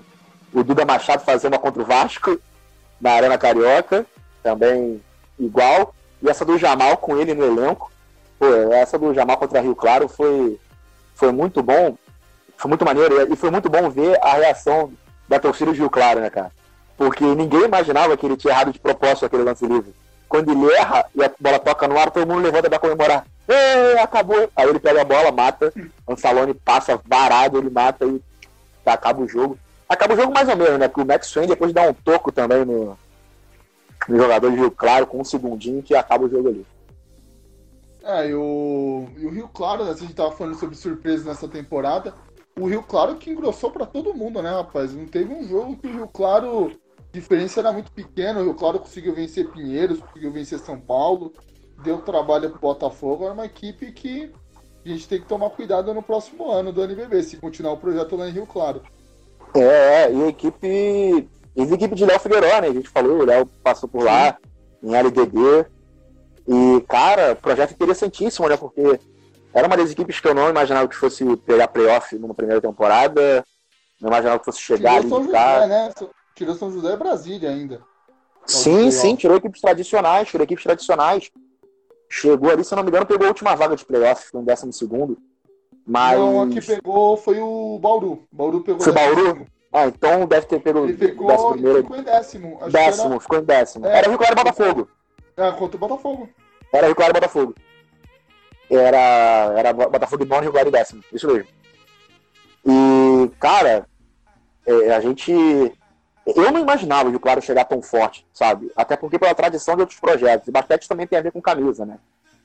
o Duda Machado fazer uma contra o Vasco na Arena Carioca, também igual. E essa do Jamal com ele no elenco. Pô, essa do Jamal contra Rio Claro foi, foi muito bom. Foi muito maneiro. E foi muito bom ver a reação da torcida do Rio Claro, né, cara? Porque ninguém imaginava que ele tinha errado de propósito aquele lance livre. Quando ele erra e a bola toca no ar, todo mundo levanta pra comemorar. Acabou. Aí ele pega a bola, mata. Ansalone passa varado, ele mata e acaba o jogo. Acaba o jogo mais ou menos, né? Porque o Max Swain depois dá um toco também no, no jogador de Rio Claro com um segundinho que acaba o jogo ali. É, e o, e o Rio Claro, né, a gente tava falando sobre surpresas nessa temporada. O Rio Claro que engrossou para todo mundo, né, rapaz? Não teve um jogo que o Rio Claro, diferença era muito pequena. O Rio Claro conseguiu vencer Pinheiros, conseguiu vencer São Paulo deu trabalho pro Botafogo, é uma equipe que a gente tem que tomar cuidado no próximo ano do NBB, se continuar o projeto lá em Rio Claro. É, e a equipe. E a equipe de Léo Figueiró, né? A gente falou, o Léo passou por Sim. lá, em LDB. E, cara, projeto interessantíssimo, né? Porque era uma das equipes que eu não imaginava que fosse pegar playoff numa primeira temporada. Não imaginava que fosse chegar ali. São José, né? Tirou São José e Brasília ainda. Sim, sim, tirou equipes tradicionais, tirou equipes tradicionais. Chegou ali, se eu não me engano, pegou a última vaga de playoff, foi em décimo segundo. Mas... Não, a que pegou foi o Bauru. Bauru pegou Foi Bauru? Ah, então deve ter pego Ele pegou décimo primeiro. ficou em décimo. Acho décimo, era... ficou em décimo. É, era Rio Claro Botafogo. É, contra o Botafogo. Era Rio Claro Botafogo. Era, era Botafogo e Nono Rio Claro décimo. Isso mesmo. E, cara, é, a gente eu não imaginava o Claro chegar tão forte, sabe? Até porque pela tradição de outros projetos. E basquete também tem a ver com camisa, né?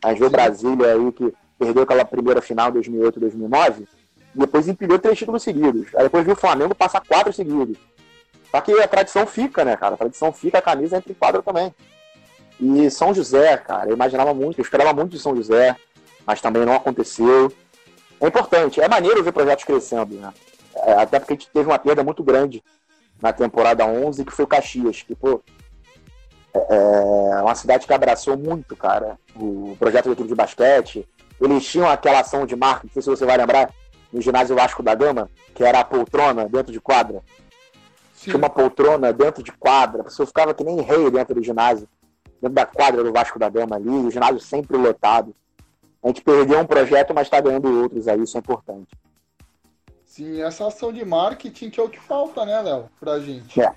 A gente o Brasília aí que perdeu aquela primeira final 2008, 2009, e depois empilhou três títulos seguidos. Aí depois viu o Flamengo passar quatro seguidos. Só que a tradição fica, né, cara? A tradição fica, a camisa entra em quadro também. E São José, cara, eu imaginava muito, eu esperava muito de São José, mas também não aconteceu. É importante, é maneiro ver projetos crescendo, né? É, até porque a gente teve uma perda muito grande na temporada 11, que foi o Caxias, que, pô, é, é uma cidade que abraçou muito, cara, o projeto do clube de basquete. Eles tinham aquela ação de marca, não sei se você vai lembrar, no ginásio Vasco da Gama, que era a poltrona dentro de quadra. Sim. Tinha uma poltrona dentro de quadra, a pessoa ficava que nem rei dentro do ginásio, dentro da quadra do Vasco da Gama ali, o ginásio sempre lotado. A gente perdeu um projeto, mas está ganhando outros aí, isso é importante. Sim, essa ação de marketing que é o que falta, né, Léo, pra gente. É,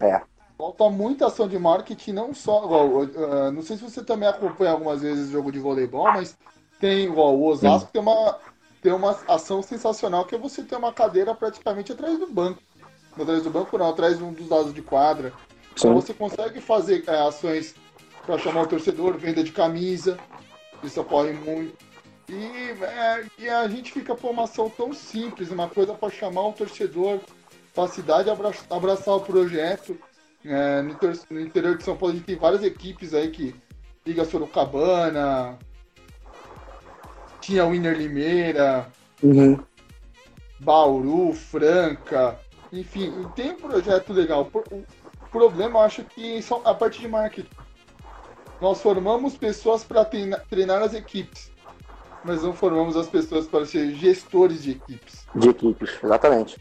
é. Falta muita ação de marketing, não só. Igual, uh, não sei se você também acompanha algumas vezes o jogo de voleibol, mas tem igual o Osasco tem uma, tem uma ação sensacional que é você ter uma cadeira praticamente atrás do banco. Atrás do banco não, atrás de um dos lados de quadra. Então você consegue fazer é, ações para chamar o torcedor, venda de camisa, isso ocorre muito. E, é, e a gente fica por uma ação tão simples, uma coisa para chamar o torcedor, para a cidade abraçar, abraçar o projeto. É, no, no, interior de São Paulo a gente tem várias equipes aí que liga Sorocabana, tinha Winner Limeira, uhum. Bauru, Franca, enfim, tem um projeto legal. O problema eu acho que são a parte de marketing. Nós formamos pessoas para treinar as equipes, mas não formamos as pessoas para ser gestores de equipes. De equipes, exatamente.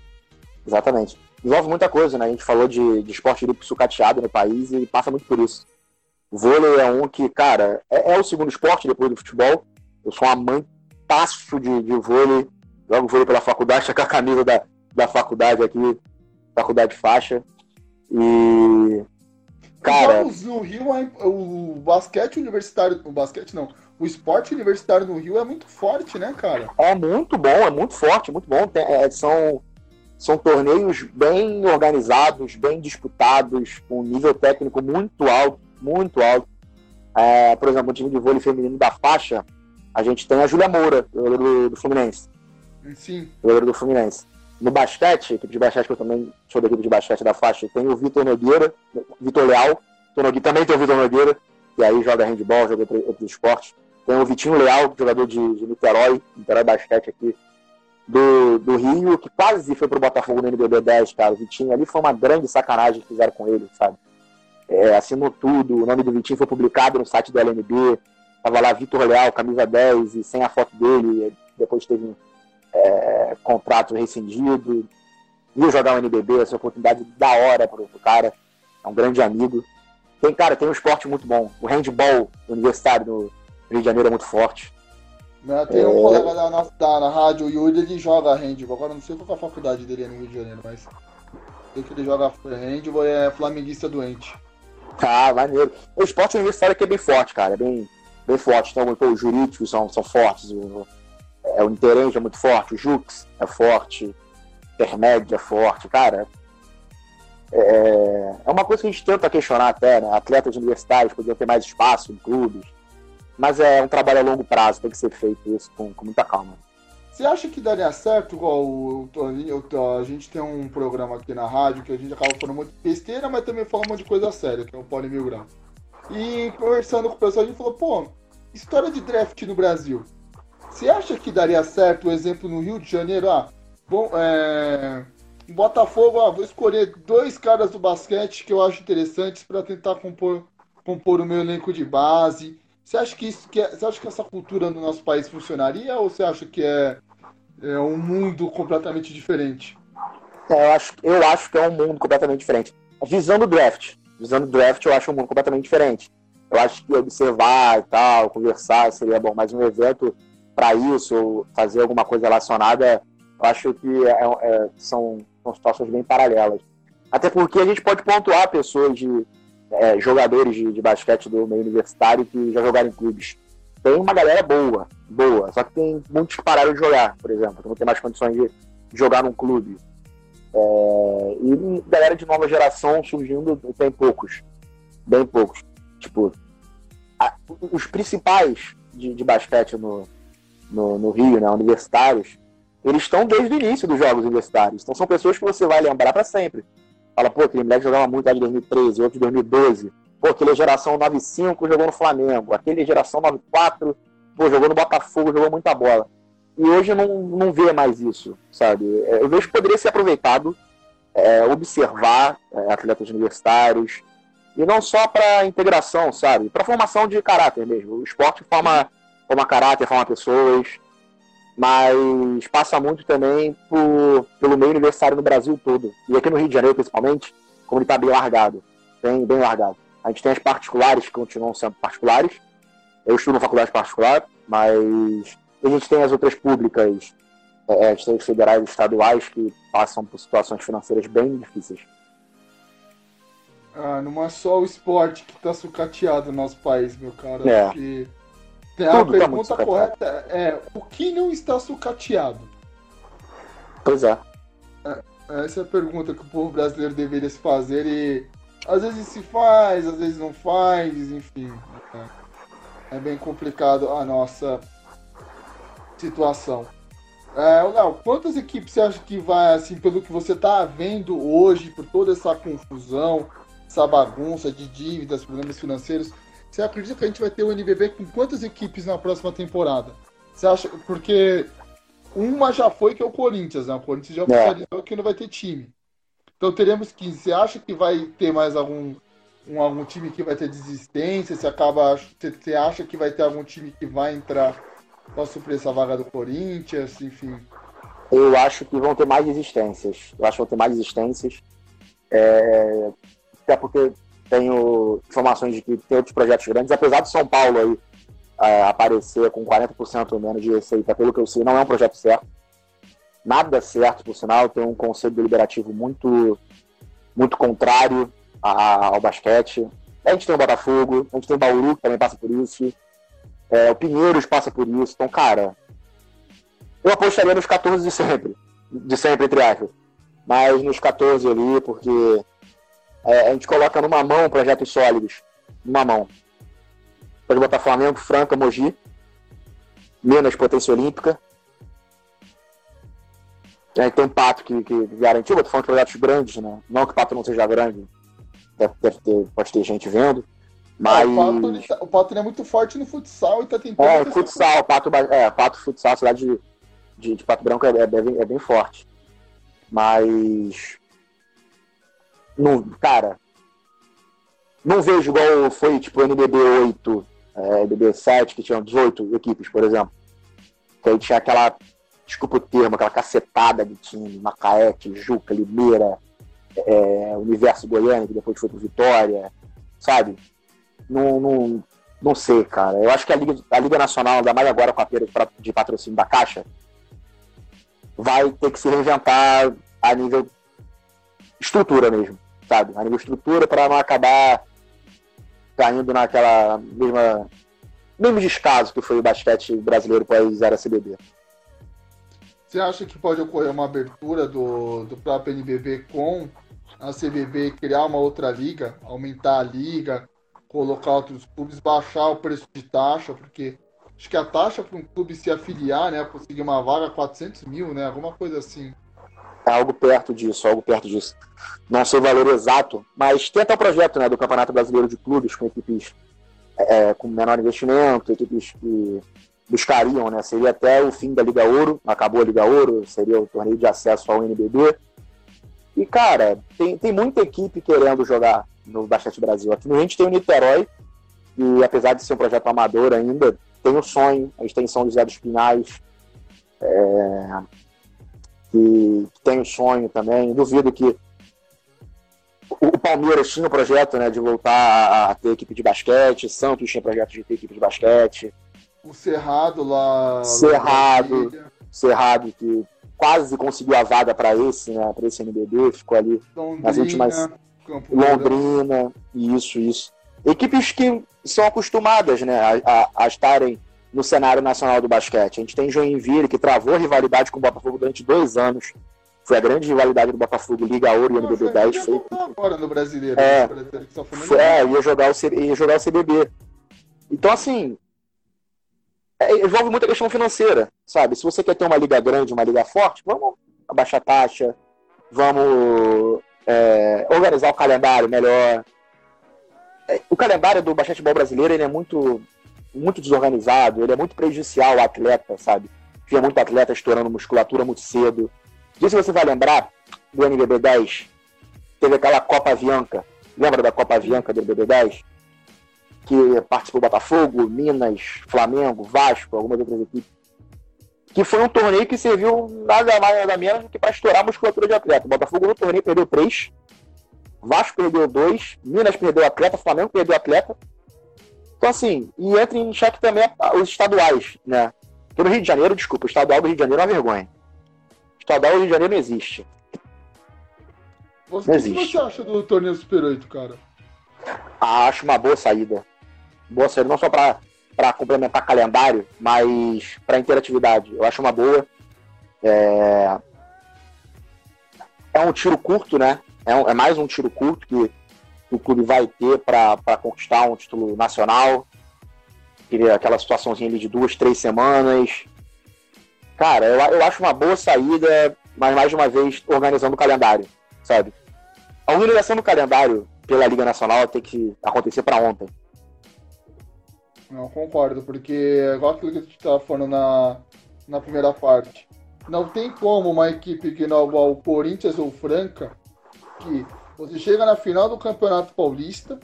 Exatamente. Envolve muita coisa, né? A gente falou de, de esporte olímpico sucateado no país e passa muito por isso. O vôlei é um que, cara, é, é o segundo esporte depois do futebol. Eu sou um amantaço de, de vôlei. Jogo vôlei pela faculdade, tá com a camisa da, da faculdade aqui, faculdade faixa. E. Cara. no Rio, o basquete universitário. O basquete não. O esporte universitário no Rio é muito forte, né, cara? É muito bom, é muito forte, muito bom. Tem, é, são são torneios bem organizados, bem disputados, com um nível técnico muito alto, muito alto. É, por exemplo, o time de vôlei feminino da faixa, a gente tem a Júlia Moura, do, do Fluminense. Sim. Goleiro do Fluminense. No basquete, equipe de basquete, que eu também sou da equipe de basquete da faixa, tem o Vitor Nogueira, Vitor Leal. Também tem o Vitor Nogueira, que aí joga handball, joga outros esportes. Tem o Vitinho Leal, jogador de, de Niterói, Niterói Basquete aqui, do, do Rio, que quase foi pro Botafogo no NBB 10, cara. O Vitinho ali foi uma grande sacanagem que fizeram com ele, sabe? É, assinou tudo, o nome do Vitinho foi publicado no site do LNB. Tava lá Vitor Leal, camisa 10, e sem a foto dele. Depois teve é, contrato rescindido. Ia jogar o NBB, essa oportunidade da hora pro, pro cara. É um grande amigo. Tem, cara, tem um esporte muito bom. O handball universitário no Rio de Janeiro é muito forte. Né? Tem um é... colega da, nossa, da, na rádio, o Yuri, ele joga handball. Agora não sei qual é a faculdade dele no Rio de Janeiro, mas sei que ele joga handball e é flamenguista doente. Ah, maneiro. O esporte universitário aqui é bem forte, cara. É bem, bem forte. Então, os jurídicos são, são fortes. O, é, o Interenge é muito forte. O Jux é forte. Intermédio é forte. Cara, é, é uma coisa que a gente tenta questionar até, né? Atletas universitários podiam ter mais espaço em clubes mas é um trabalho a longo prazo, tem que ser feito isso com, com muita calma. Você acha que daria certo, igual o, o, a gente tem um programa aqui na rádio que a gente acaba falando muito de besteira, mas também fala um monte de coisa séria, que é o Poli Mil Grau. E conversando com o pessoal, a gente falou, pô, história de draft no Brasil. Você acha que daria certo o exemplo no Rio de Janeiro? Ah, bom, é. Botafogo, ah, vou escolher dois caras do basquete que eu acho interessantes para tentar compor, compor o meu elenco de base. Você acha que isso que é, você acha que essa cultura no nosso país funcionaria ou você acha que é, é um mundo completamente diferente? É, eu, acho, eu acho que é um mundo completamente diferente. Visando o draft, visando o draft, eu acho um mundo completamente diferente. Eu acho que observar e tal, conversar seria bom, mas um evento para isso, fazer alguma coisa relacionada, eu acho que é, é, são, são situações bem paralelas. Até porque a gente pode pontuar pessoas de é, jogadores de, de, basquete do meio universitário que já jogaram em clubes. Tem uma galera boa, boa, só que tem muitos que pararam de jogar, por exemplo, que não tem mais condições de jogar num clube. É, e galera de nova geração surgindo tem poucos, bem poucos. Tipo, a, os principais de, de basquete no, no, no, Rio, né, universitários, eles estão desde o início dos jogos universitários. Então são pessoas que você vai lembrar para sempre. Fala, pô, aquele moleque jogava muito lá de 2013, outro de 2012. Pô, aquele geração 95 jogou no Flamengo. Aquele geração 94, pô, jogou no Botafogo, jogou muita bola. E hoje não, não vê mais isso, sabe? É, eu vejo que poderia ser aproveitado, é, observar é, atletas universitários, e não só para integração, sabe? Para formação de caráter mesmo. O esporte forma, forma caráter, forma pessoas mas passa muito também por, pelo meio universitário no Brasil todo. E aqui no Rio de Janeiro, principalmente, como ele está bem largado, bem, bem largado. A gente tem as particulares que continuam sendo particulares. Eu estudo na faculdade particular, mas a gente tem as outras públicas, é, é as federais e estaduais que passam por situações financeiras bem difíceis. Ah, não é só o esporte que está sucateado no nosso país, meu cara. É. Porque a Tudo tá pergunta tá correta é: o que não está sucateado? Pois é. é. Essa é a pergunta que o povo brasileiro deveria se fazer e às vezes se faz, às vezes não faz, enfim. É, é bem complicado a nossa situação. É, Léo, quantas equipes você acha que vai, assim, pelo que você está vendo hoje, por toda essa confusão, essa bagunça de dívidas, problemas financeiros, você acredita que a gente vai ter o NBB com quantas equipes na próxima temporada? Você acha, porque uma já foi que é o Corinthians, né? O Corinthians já oficializou é. que não vai ter time. Então teremos 15. Você acha que vai ter mais algum, um, algum time que vai ter desistência? Você acaba. Você acha que vai ter algum time que vai entrar para suprir essa vaga do Corinthians? Enfim. Eu acho que vão ter mais desistências. Eu acho que vão ter mais desistências. É... Até porque tenho informações de que tem outros projetos grandes, apesar de São Paulo aí é, aparecer com 40% menos de receita, pelo que eu sei, não é um projeto certo. Nada certo, por sinal, tem um conselho deliberativo muito, muito contrário ao basquete. A gente tem o Botafogo, a gente tem o Bauru, que também passa por isso. É, o Pinheiros passa por isso. Então, cara, eu apostaria nos 14 de sempre. De sempre, entre aspas. Mas nos 14 ali, porque é, a gente coloca numa mão projetos sólidos. Numa mão. Pode botar Flamengo, Franca, Mogi, Minas, Potência Olímpica. E aí tem um Pato que, que garantiu, eu tô falando de projetos grandes, né? Não que o Pato não seja grande, deve, deve ter, pode ter gente vendo. Mas... o, Pato, tá, o Pato é muito forte no futsal e tá tentando. É, futsal, Pato, é, Pato Futsal, a cidade de, de, de Pato Branco é, é, bem, é bem forte. Mas. Não, cara, não vejo igual foi tipo NBB 8 é, BB7, que tinha 18 equipes, por exemplo. Que aí tinha aquela, desculpa o termo, aquela cacetada de time, Macaé, Tijuca, Limeira, é, Universo Goiânia, que depois foi pro Vitória, sabe? Não, não, não sei, cara. Eu acho que a Liga, a Liga Nacional, ainda mais agora com a perda de patrocínio da Caixa, vai ter que se reinventar a nível estrutura mesmo, sabe? A nível estrutura para não acabar caindo naquela mesma mesmo descaso que foi o basquete brasileiro pós era CBB. Você acha que pode ocorrer uma abertura do, do próprio NBB com a CBB criar uma outra liga, aumentar a liga, colocar outros clubes, baixar o preço de taxa, porque acho que a taxa para um clube se afiliar, né, conseguir uma vaga, 400 mil, né, alguma coisa assim. É algo perto disso, algo perto disso. Não sei o valor exato, mas tem até o projeto né, do Campeonato Brasileiro de Clubes com equipes é, com menor investimento, equipes que buscariam, né? Seria até o fim da Liga Ouro, acabou a Liga Ouro, seria o torneio de acesso ao NBB. E, cara, tem, tem muita equipe querendo jogar no Basquete Brasil. Aqui no a gente tem o Niterói, e apesar de ser um projeto amador ainda, tem o sonho, a extensão do Zé dos Pinhais, é, que, que tem o sonho também. Duvido que o Palmeiras tinha o um projeto né, de voltar a ter equipe de basquete, Santos tinha projeto de ter equipe de basquete. O Cerrado lá. Cerrado, Cerrado que quase conseguiu a vaga para esse, né, para esse NBB, ficou ali Londrina, nas últimas. Londrina, isso, isso. Equipes que são acostumadas né, a, a, a estarem no cenário nacional do basquete. A gente tem Joinville, que travou rivalidade com o Botafogo durante dois anos. Foi a grande rivalidade do Botafogo, Liga Ouro e NBB 10. Foi agora no brasileiro. É, né? foi, é ia, jogar o, ia jogar o CBB. Então, assim, é, envolve muita questão financeira, sabe? Se você quer ter uma liga grande, uma liga forte, vamos abaixar a taxa, vamos é, organizar o calendário melhor. É, o calendário do basquetebol brasileiro ele é muito muito desorganizado, ele é muito prejudicial ao atleta, sabe? Tinha muito atleta estourando musculatura muito cedo. Se você vai lembrar do NBB 10, teve aquela Copa Avianca. Lembra da Copa Avianca do NBB 10? Que participou Botafogo, Minas, Flamengo, Vasco, algumas outras equipes. Que foi um torneio que serviu nada mais nada menos do que para estourar a musculatura de atleta. Botafogo no torneio perdeu três, Vasco perdeu dois, Minas perdeu atleta, Flamengo perdeu atleta, então, assim, e entra em xeque também os estaduais, né? Porque no Rio de Janeiro, desculpa, o estadual do Rio de Janeiro é uma vergonha. O estadual do Rio de Janeiro não existe. Você, não existe. O que você acha do torneio Super 8, cara? Ah, acho uma boa saída. Boa saída, não só para complementar calendário, mas para interatividade. Eu acho uma boa. É... é um tiro curto, né? É, um, é mais um tiro curto que o clube vai ter para conquistar um título nacional. Aquela situaçãozinha ali de duas, três semanas. Cara, eu, eu acho uma boa saída, mas mais uma vez organizando o calendário, sabe? A organização do calendário pela Liga Nacional tem que acontecer para ontem. Não, concordo, porque é igual aquilo que a gente estava falando na, na primeira parte. Não tem como uma equipe que não o Corinthians ou Franca, que você chega na final do Campeonato Paulista,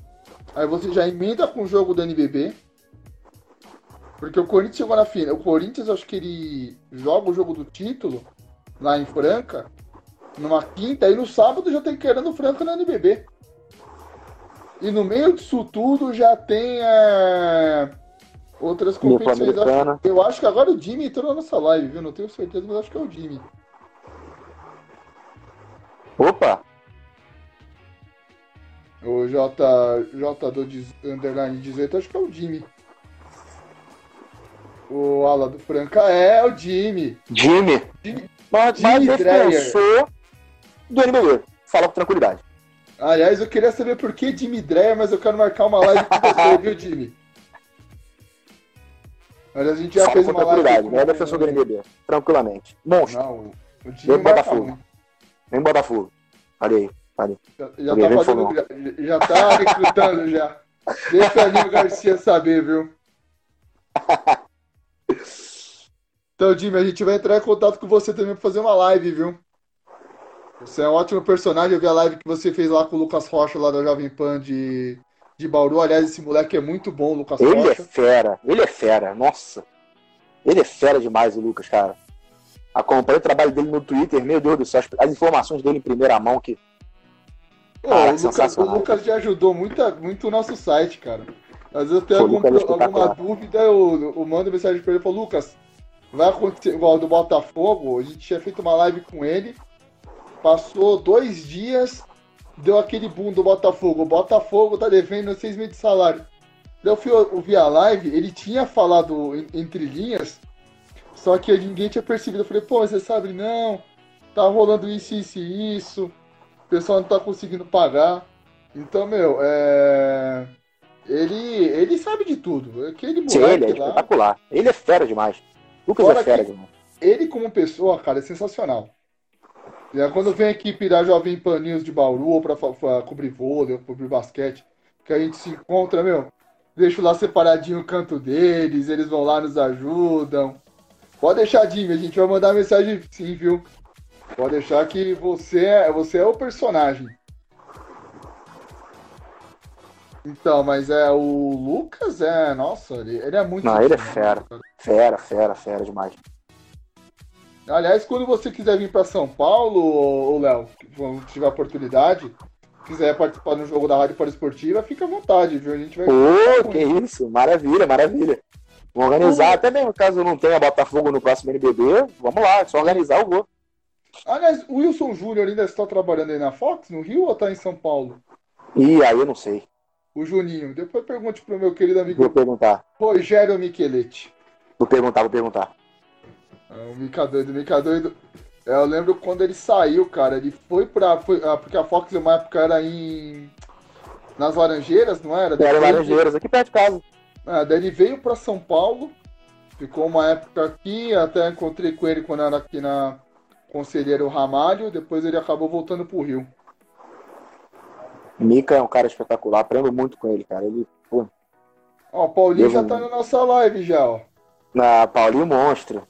aí você já emenda com o jogo do NBB. Porque o Corinthians chegou na final. O Corinthians, acho que ele joga o jogo do título lá em Franca, numa quinta, e no sábado já tem querendo o Franca no NBB. E no meio disso tudo já tem é, outras competições. Eu acho que agora o Jimmy entrou na nossa live, viu? Não tenho certeza, mas acho que é o Jimmy. Opa! O J, J do Underline 18, acho que é o Jimmy. O ala do Franca é o Jimmy. Jimmy? Jimmy, mas, Jimmy mas defensor do NBB. Fala com tranquilidade. Aliás, eu queria saber por que Jimmy Dreyer, mas eu quero marcar uma live com você, viu, Jimmy? Mas a gente já Fala fez uma live. Não é defensor do NBB, tranquilamente. Monstro. Não, o Jimmy Vem Botafogo. Vem Botafogo. Olha aí. Olha. Já, já tá fazendo, já, já tá recrutando já. Deixa o Aninho Garcia saber, viu? Então, Jimmy, a gente vai entrar em contato com você também para fazer uma live, viu? Você é um ótimo personagem. Eu vi a live que você fez lá com o Lucas Rocha, lá da Jovem Pan de, de Bauru. Aliás, esse moleque é muito bom, o Lucas ele Rocha. Ele é fera, ele é fera, nossa. Ele é fera demais, o Lucas, cara. Acompanho o trabalho dele no Twitter, meu Deus do céu, as informações dele em primeira mão que. Pô, cara, o, Lucas, o Lucas já ajudou muito, muito o nosso site, cara. Às vezes eu tenho algum, é alguma dúvida, eu, eu mando mensagem pra ele e falo, Lucas, vai acontecer igual do Botafogo, a gente tinha feito uma live com ele Passou dois dias, deu aquele boom do Botafogo. O Botafogo tá devendo seis meses de salário. Daí eu fui ouvir a live, ele tinha falado entre linhas, só que ninguém tinha percebido. Eu falei, pô, você sabe, não, tá rolando isso, isso e isso, o pessoal não tá conseguindo pagar. Então, meu, é... Ele, ele sabe de tudo. Aquele moleque Sim, ele é lá... espetacular. Ele é fera demais. Lucas Fora é fera demais. Ele, como pessoa, cara, é sensacional. E aí, quando vem a equipe da Jovem Pan News de Bauru, ou pra, pra cobrir vôlei, ou cobrir basquete, que a gente se encontra, meu, deixo lá separadinho o canto deles, eles vão lá, nos ajudam. Pode deixar, Jimmy, a gente vai mandar mensagem sim, viu? Pode deixar que você é, você é o personagem. Então, mas é o Lucas, é, nossa, ele, ele é muito. Não, ele é fera. Fera, fera, fera demais. Aliás, quando você quiser vir para São Paulo, Léo, quando tiver oportunidade, quiser participar no jogo da Rádio Para Esportiva, fica à vontade, viu? A gente vai. Pô, que isso, maravilha, maravilha. Vamos organizar, até mesmo caso não tenha Botafogo no próximo NBB, vamos lá, é só organizar o vou. Aliás, o Wilson Júnior ainda está trabalhando aí na Fox, no Rio, ou está em São Paulo? Ih, aí eu não sei. O Juninho. Depois pergunte pro meu querido amigo vou perguntar. Rogério Micheletti. Vou perguntar, vou perguntar. É, o Mica doido, o Mica doido. É, eu lembro quando ele saiu, cara, ele foi pra. Foi, ah, porque a Fox uma época era em. Nas Laranjeiras, não era? Era Laranjeiras, aqui perto de casa. É, daí ele veio pra São Paulo, ficou uma época aqui, até encontrei com ele quando era aqui na Conselheiro Ramalho, depois ele acabou voltando pro Rio. Mica é um cara espetacular, aprendo muito com ele, cara. Ele, pô. Ó, o Paulinho já tá na nossa live já, ó. Na Paulinho Monstro.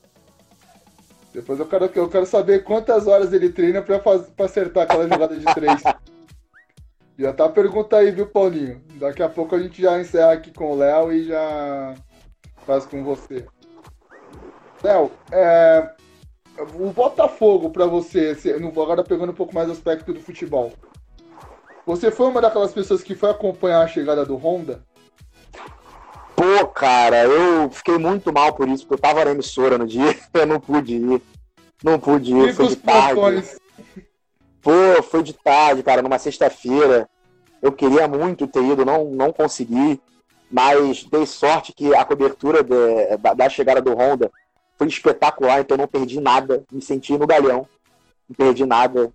Depois eu quero, eu quero saber quantas horas ele treina pra, fazer, pra acertar aquela jogada de três. já tá a pergunta aí, viu, Paulinho? Daqui a pouco a gente já encerra aqui com o Léo e já faz com você. Léo, é, o Botafogo para você, agora pegando um pouco mais o aspecto do futebol. Você foi uma daquelas pessoas que foi acompanhar a chegada do Honda? Pô, cara, eu fiquei muito mal por isso, porque eu tava na emissora no dia, eu não pude ir. Não pude ir, foi de tarde. Pô, foi de tarde, cara, numa sexta-feira. Eu queria muito ter ido, não, não consegui. Mas dei sorte que a cobertura de, da, da, chegada do Honda foi espetacular, então não perdi nada. Me senti no galhão. Não perdi nada.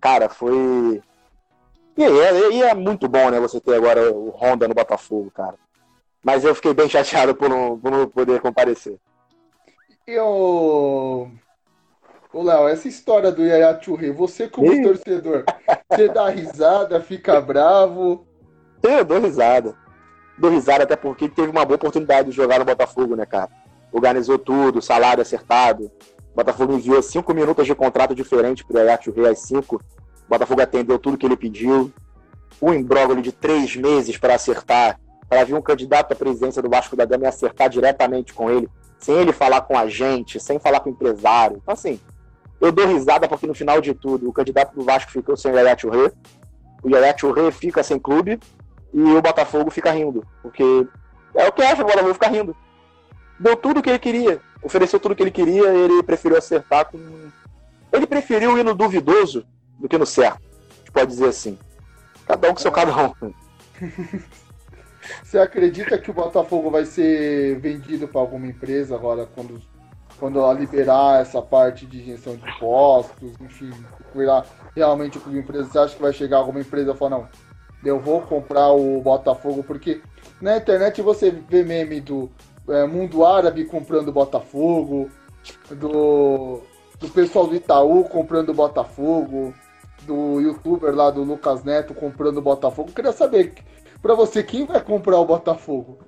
Cara, foi. E é, e é muito bom, né, você ter agora o Honda no Botafogo, cara. Mas eu fiquei bem chateado por não, por não poder comparecer. E o. Ô, Léo, essa história do Yaya Churri, você como Ih. torcedor, você dá risada, fica bravo? Eu dou risada. Dou risada até porque teve uma boa oportunidade de jogar no Botafogo, né, cara? Organizou tudo, salário acertado. O Botafogo enviou cinco minutos de contrato diferente para o Yaya Churri às cinco. O Botafogo atendeu tudo que ele pediu. Um imbróglio de três meses para acertar, para vir um candidato à presidência do Vasco da Gama e acertar diretamente com ele, sem ele falar com a gente, sem falar com o empresário. Então, assim, eu dou risada porque no final de tudo, o candidato do Vasco ficou sem o Yaya Churri, o Yaya Churri fica sem clube, e o Botafogo fica rindo. Porque é o que acha, o Botafogo fica rindo. Deu tudo o que ele queria, ofereceu tudo o que ele queria, ele preferiu acertar com. Ele preferiu ir no duvidoso do que no certo. A gente pode dizer assim. Cada um com seu cada um. Você acredita que o Botafogo vai ser vendido para alguma empresa agora quando, quando ela liberar essa parte de isenção de impostos, enfim, virar realmente o clube empresa? Você acha que vai chegar alguma empresa e falar, não, eu vou comprar o Botafogo, porque na internet você vê meme do é, Mundo Árabe comprando Botafogo, do, do pessoal do Itaú comprando Botafogo, do youtuber lá do Lucas Neto comprando Botafogo. Eu queria saber, para você, quem vai comprar o Botafogo?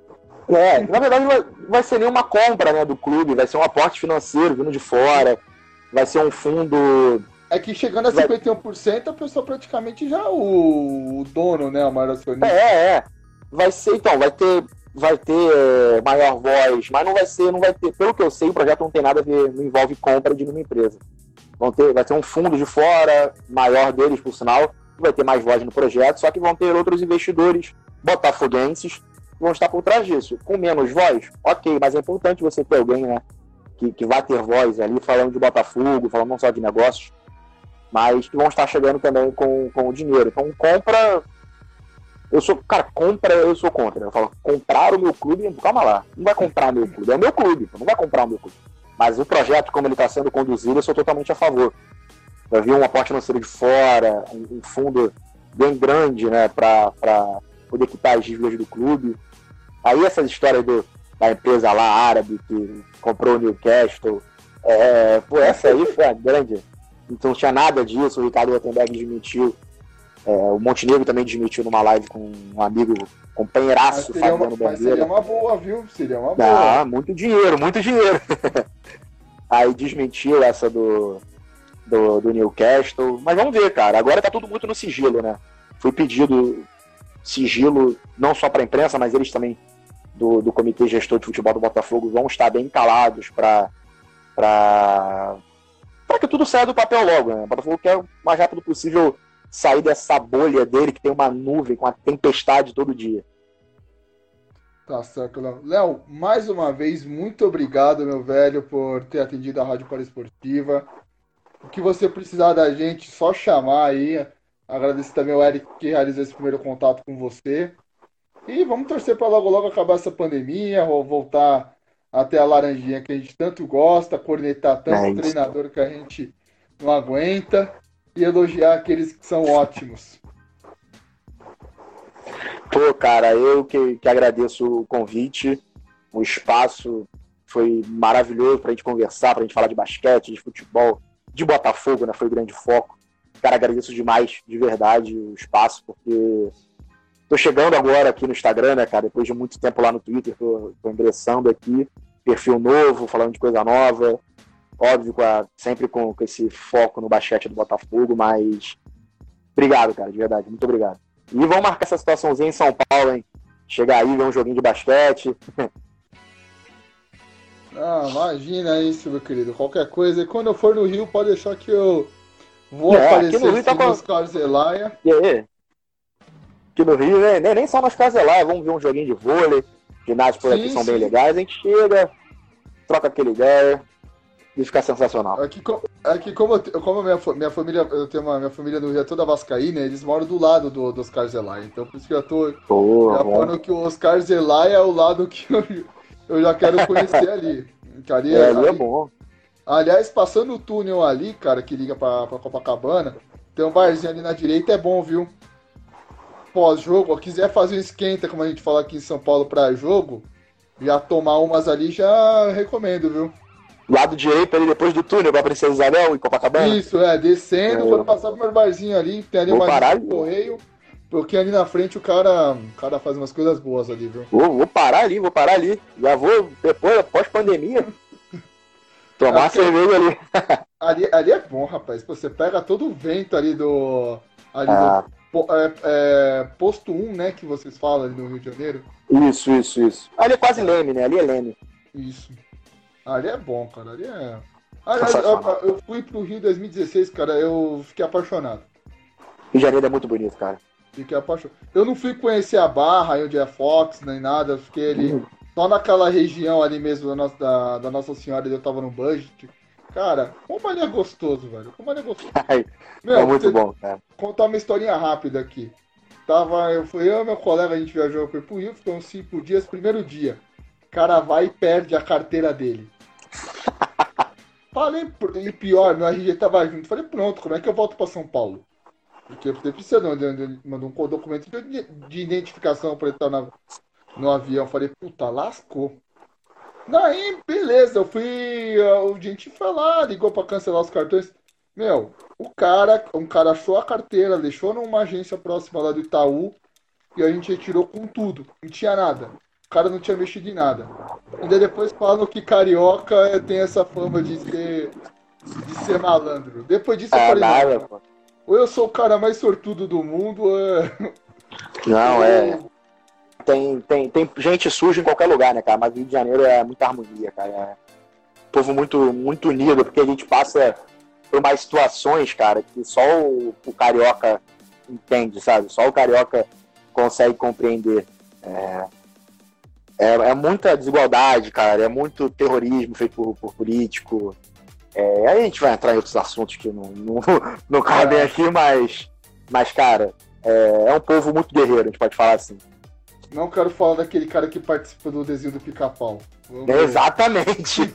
É, na verdade vai, vai ser nenhuma compra né, do clube, vai ser um aporte financeiro vindo de fora, vai ser um fundo é que chegando a 51%, a pessoa praticamente já é o, o dono, né? O maior acionista. É, é. Vai ser, então, vai ter, vai ter é, maior voz, mas não vai ser, não vai ter. Pelo que eu sei, o projeto não tem nada a ver, não envolve compra de uma empresa. Vão ter, vai ter um fundo de fora, maior deles, por sinal, que vai ter mais voz no projeto, só que vão ter outros investidores botafoguenses que vão estar por trás disso. Com menos voz, ok, mas é importante você ter alguém, né? Que, que vai ter voz ali falando de Botafogo, falando não só de negócios, mas que vão estar chegando também com, com o dinheiro. Então, compra. Eu sou, cara, compra eu sou contra. Eu falo, comprar o meu clube, calma lá, não vai comprar meu clube, é o meu clube, não vai comprar o meu clube. Mas o projeto, como ele está sendo conduzido, eu sou totalmente a favor. Vai vir um aporte financeiro de fora, um, um fundo bem grande, né, para poder quitar as dívidas do clube. Aí essas histórias do, da empresa lá árabe que comprou o Newcastle, é, pô, essa aí foi a grande então não tinha nada disso, o Ricardo Rottenberg desmentiu. É, o Montenegro também desmentiu numa live com um amigo, companheiraço, Fabiano Bandeira. Seria uma boa, viu? Seria uma boa. Ah, muito dinheiro, muito dinheiro. Aí desmentiu essa do, do, do, Newcastle. Mas vamos ver, cara. Agora tá tudo muito no sigilo, né? Foi pedido sigilo, não só para a imprensa, mas eles também do, do Comitê Gestor de Futebol do Botafogo vão estar bem calados para para que tudo saia do papel logo. Né? O Botafogo quer o mais rápido possível sair dessa bolha dele que tem uma nuvem com uma tempestade todo dia. Tá certo, Léo. Léo, mais uma vez, muito obrigado, meu velho, por ter atendido a Rádio Esportiva. O que você precisar da gente, só chamar aí. Agradeço também ao Eric que realizou esse primeiro contato com você. E vamos torcer para logo logo acabar essa pandemia, voltar até a laranjinha que a gente tanto gosta, cornetar tanto é treinador que a gente não aguenta e elogiar aqueles que são ótimos. Pô, cara, eu que, que agradeço o convite, o espaço foi maravilhoso para a gente conversar, para a gente falar de basquete, de futebol, de Botafogo, né? Foi o grande foco. Cara, agradeço demais, de verdade, o espaço, porque tô chegando agora aqui no Instagram, né, cara? Depois de muito tempo lá no Twitter, tô, tô ingressando aqui perfil novo, falando de coisa nova. Óbvio, sempre com, com, esse foco no basquete do Botafogo, mas obrigado, cara, de verdade, muito obrigado. E vamos marcar essa situaçãozinha em São Paulo, hein? Chegar aí, ver um joguinho de basquete. Ah, imagina isso, meu querido. Qualquer coisa. E quando eu for no Rio, pode deixar que eu vou é, aparecer aqui no Rio tá com... nos Carzelaia. E aí? Aqui no Rio, né? nem só nos Carzelaia. Vamos ver um joguinho de vôlei ginásios por aqui sim, são sim. bem legais, a gente chega, troca aquela ideia e fica sensacional. Aqui, aqui como, como minha, minha família, eu tenho uma minha família no Rio é toda vascaína, eles moram do lado do, do Oscar Zelay, então por isso que eu tô já falando que o Oscar Zelay é o lado que eu, eu já quero conhecer ali. ali é, ali é bom. Aliás, passando o túnel ali, cara, que liga pra, pra Copacabana, tem um barzinho ali na direita, é bom, viu? pós-jogo, quiser fazer um esquenta, como a gente fala aqui em São Paulo, para jogo, já tomar umas ali, já recomendo, viu? Lado direito ali depois do túnel pra Princesa Isabel em Copacabana? Isso, é, descendo, é. quando passar pro meu barzinho ali, tem ali Vou uma correio. Porque ali na frente o cara, o cara faz umas coisas boas ali, viu? Vou, vou parar ali, vou parar ali. Já vou, depois, após pandemia, tomar cerveja ali. ali. Ali é bom, rapaz. Você pega todo o vento ali do. Ali ah. do é, é, posto 1, né? Que vocês falam ali no Rio de Janeiro. Isso, isso, isso. Ali é quase Leme, né? Ali é Leme. Isso. Ali é bom, cara. Ali é. Aliás, eu, eu fui pro Rio 2016, cara, eu fiquei apaixonado. Rio de Janeiro é muito bonito, cara. Fiquei apaixonado. Eu não fui conhecer a Barra, onde é Fox, nem nada. Fiquei ali uhum. só naquela região ali mesmo da Nossa, da, da Nossa Senhora. Eu tava no budget. Cara, como ali é gostoso, velho. Como ali é gostoso. Meu, é muito bom, cara. Contar uma historinha rápida aqui. Tava, eu fui eu e meu colega, a gente viajou foi pro Rio, ficou uns cinco dias, primeiro dia. O cara vai e perde a carteira dele. Falei, e pior, meu RG tava junto. Falei, pronto, como é que eu volto pra São Paulo? Porque você precisa de, mandar um documento de, de identificação para ele estar na, no avião. Falei, puta, lascou. Daí, beleza, eu fui. A gente foi lá, ligou para cancelar os cartões. Meu, o cara, um cara achou a carteira, deixou numa agência próxima lá do Itaú e a gente retirou com tudo. Não tinha nada. O cara não tinha mexido em nada. E daí depois falam que carioca tem essa fama de ser, de ser malandro. Depois disso eu é, falei. Nada, pô. Ou eu sou o cara mais sortudo do mundo. É... Não, é. Tem, tem, tem gente suja em qualquer lugar, né, cara? Mas Rio de Janeiro é muita harmonia, cara. É um povo muito, muito unido, porque a gente passa por mais situações, cara, que só o, o carioca entende, sabe? Só o carioca consegue compreender. É, é, é, muita desigualdade, cara. É muito terrorismo feito por, por político. É, aí a gente vai entrar em outros assuntos que não, não, não cabem é. aqui, mas, mas cara, é, é, um povo muito guerreiro, a gente pode falar assim. Não quero falar daquele cara que participa do desenho do pica-pau. Exatamente.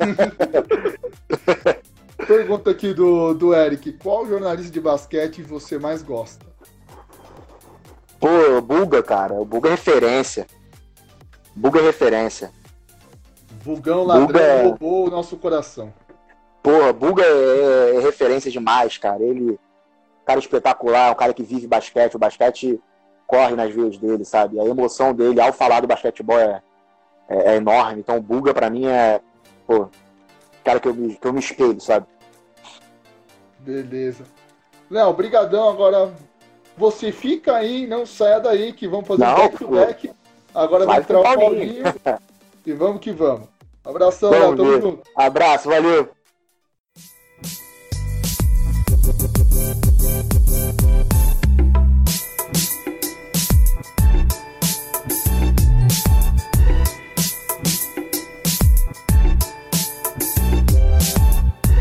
Pergunta aqui do, do Eric: qual jornalista de basquete você mais gosta? Pô, Buga, cara. O Buga é referência. Buga é referência. Bugão ladrão Buga... É- roubou o nosso coração. Porra, Buga é, é, referência demais, cara. Ele, cara espetacular, um cara que vive basquete. O basquete corre nas veias dele, sabe? A emoção dele ao falar do basquetebol é, é, é enorme. Então, o Buga, pra mim, é, pô, cara que eu me, que eu me espelho, sabe? Beleza. Léo, brigadão. Agora, você fica aí, não saia daí, que vamos fazer não, um back-to-back. Agora vai entrar o Paulinho. e vamos que vamos. Abração, Léo. Tamo junto. Abraço, valeu.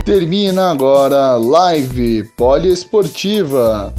Termina agora live poliesportiva.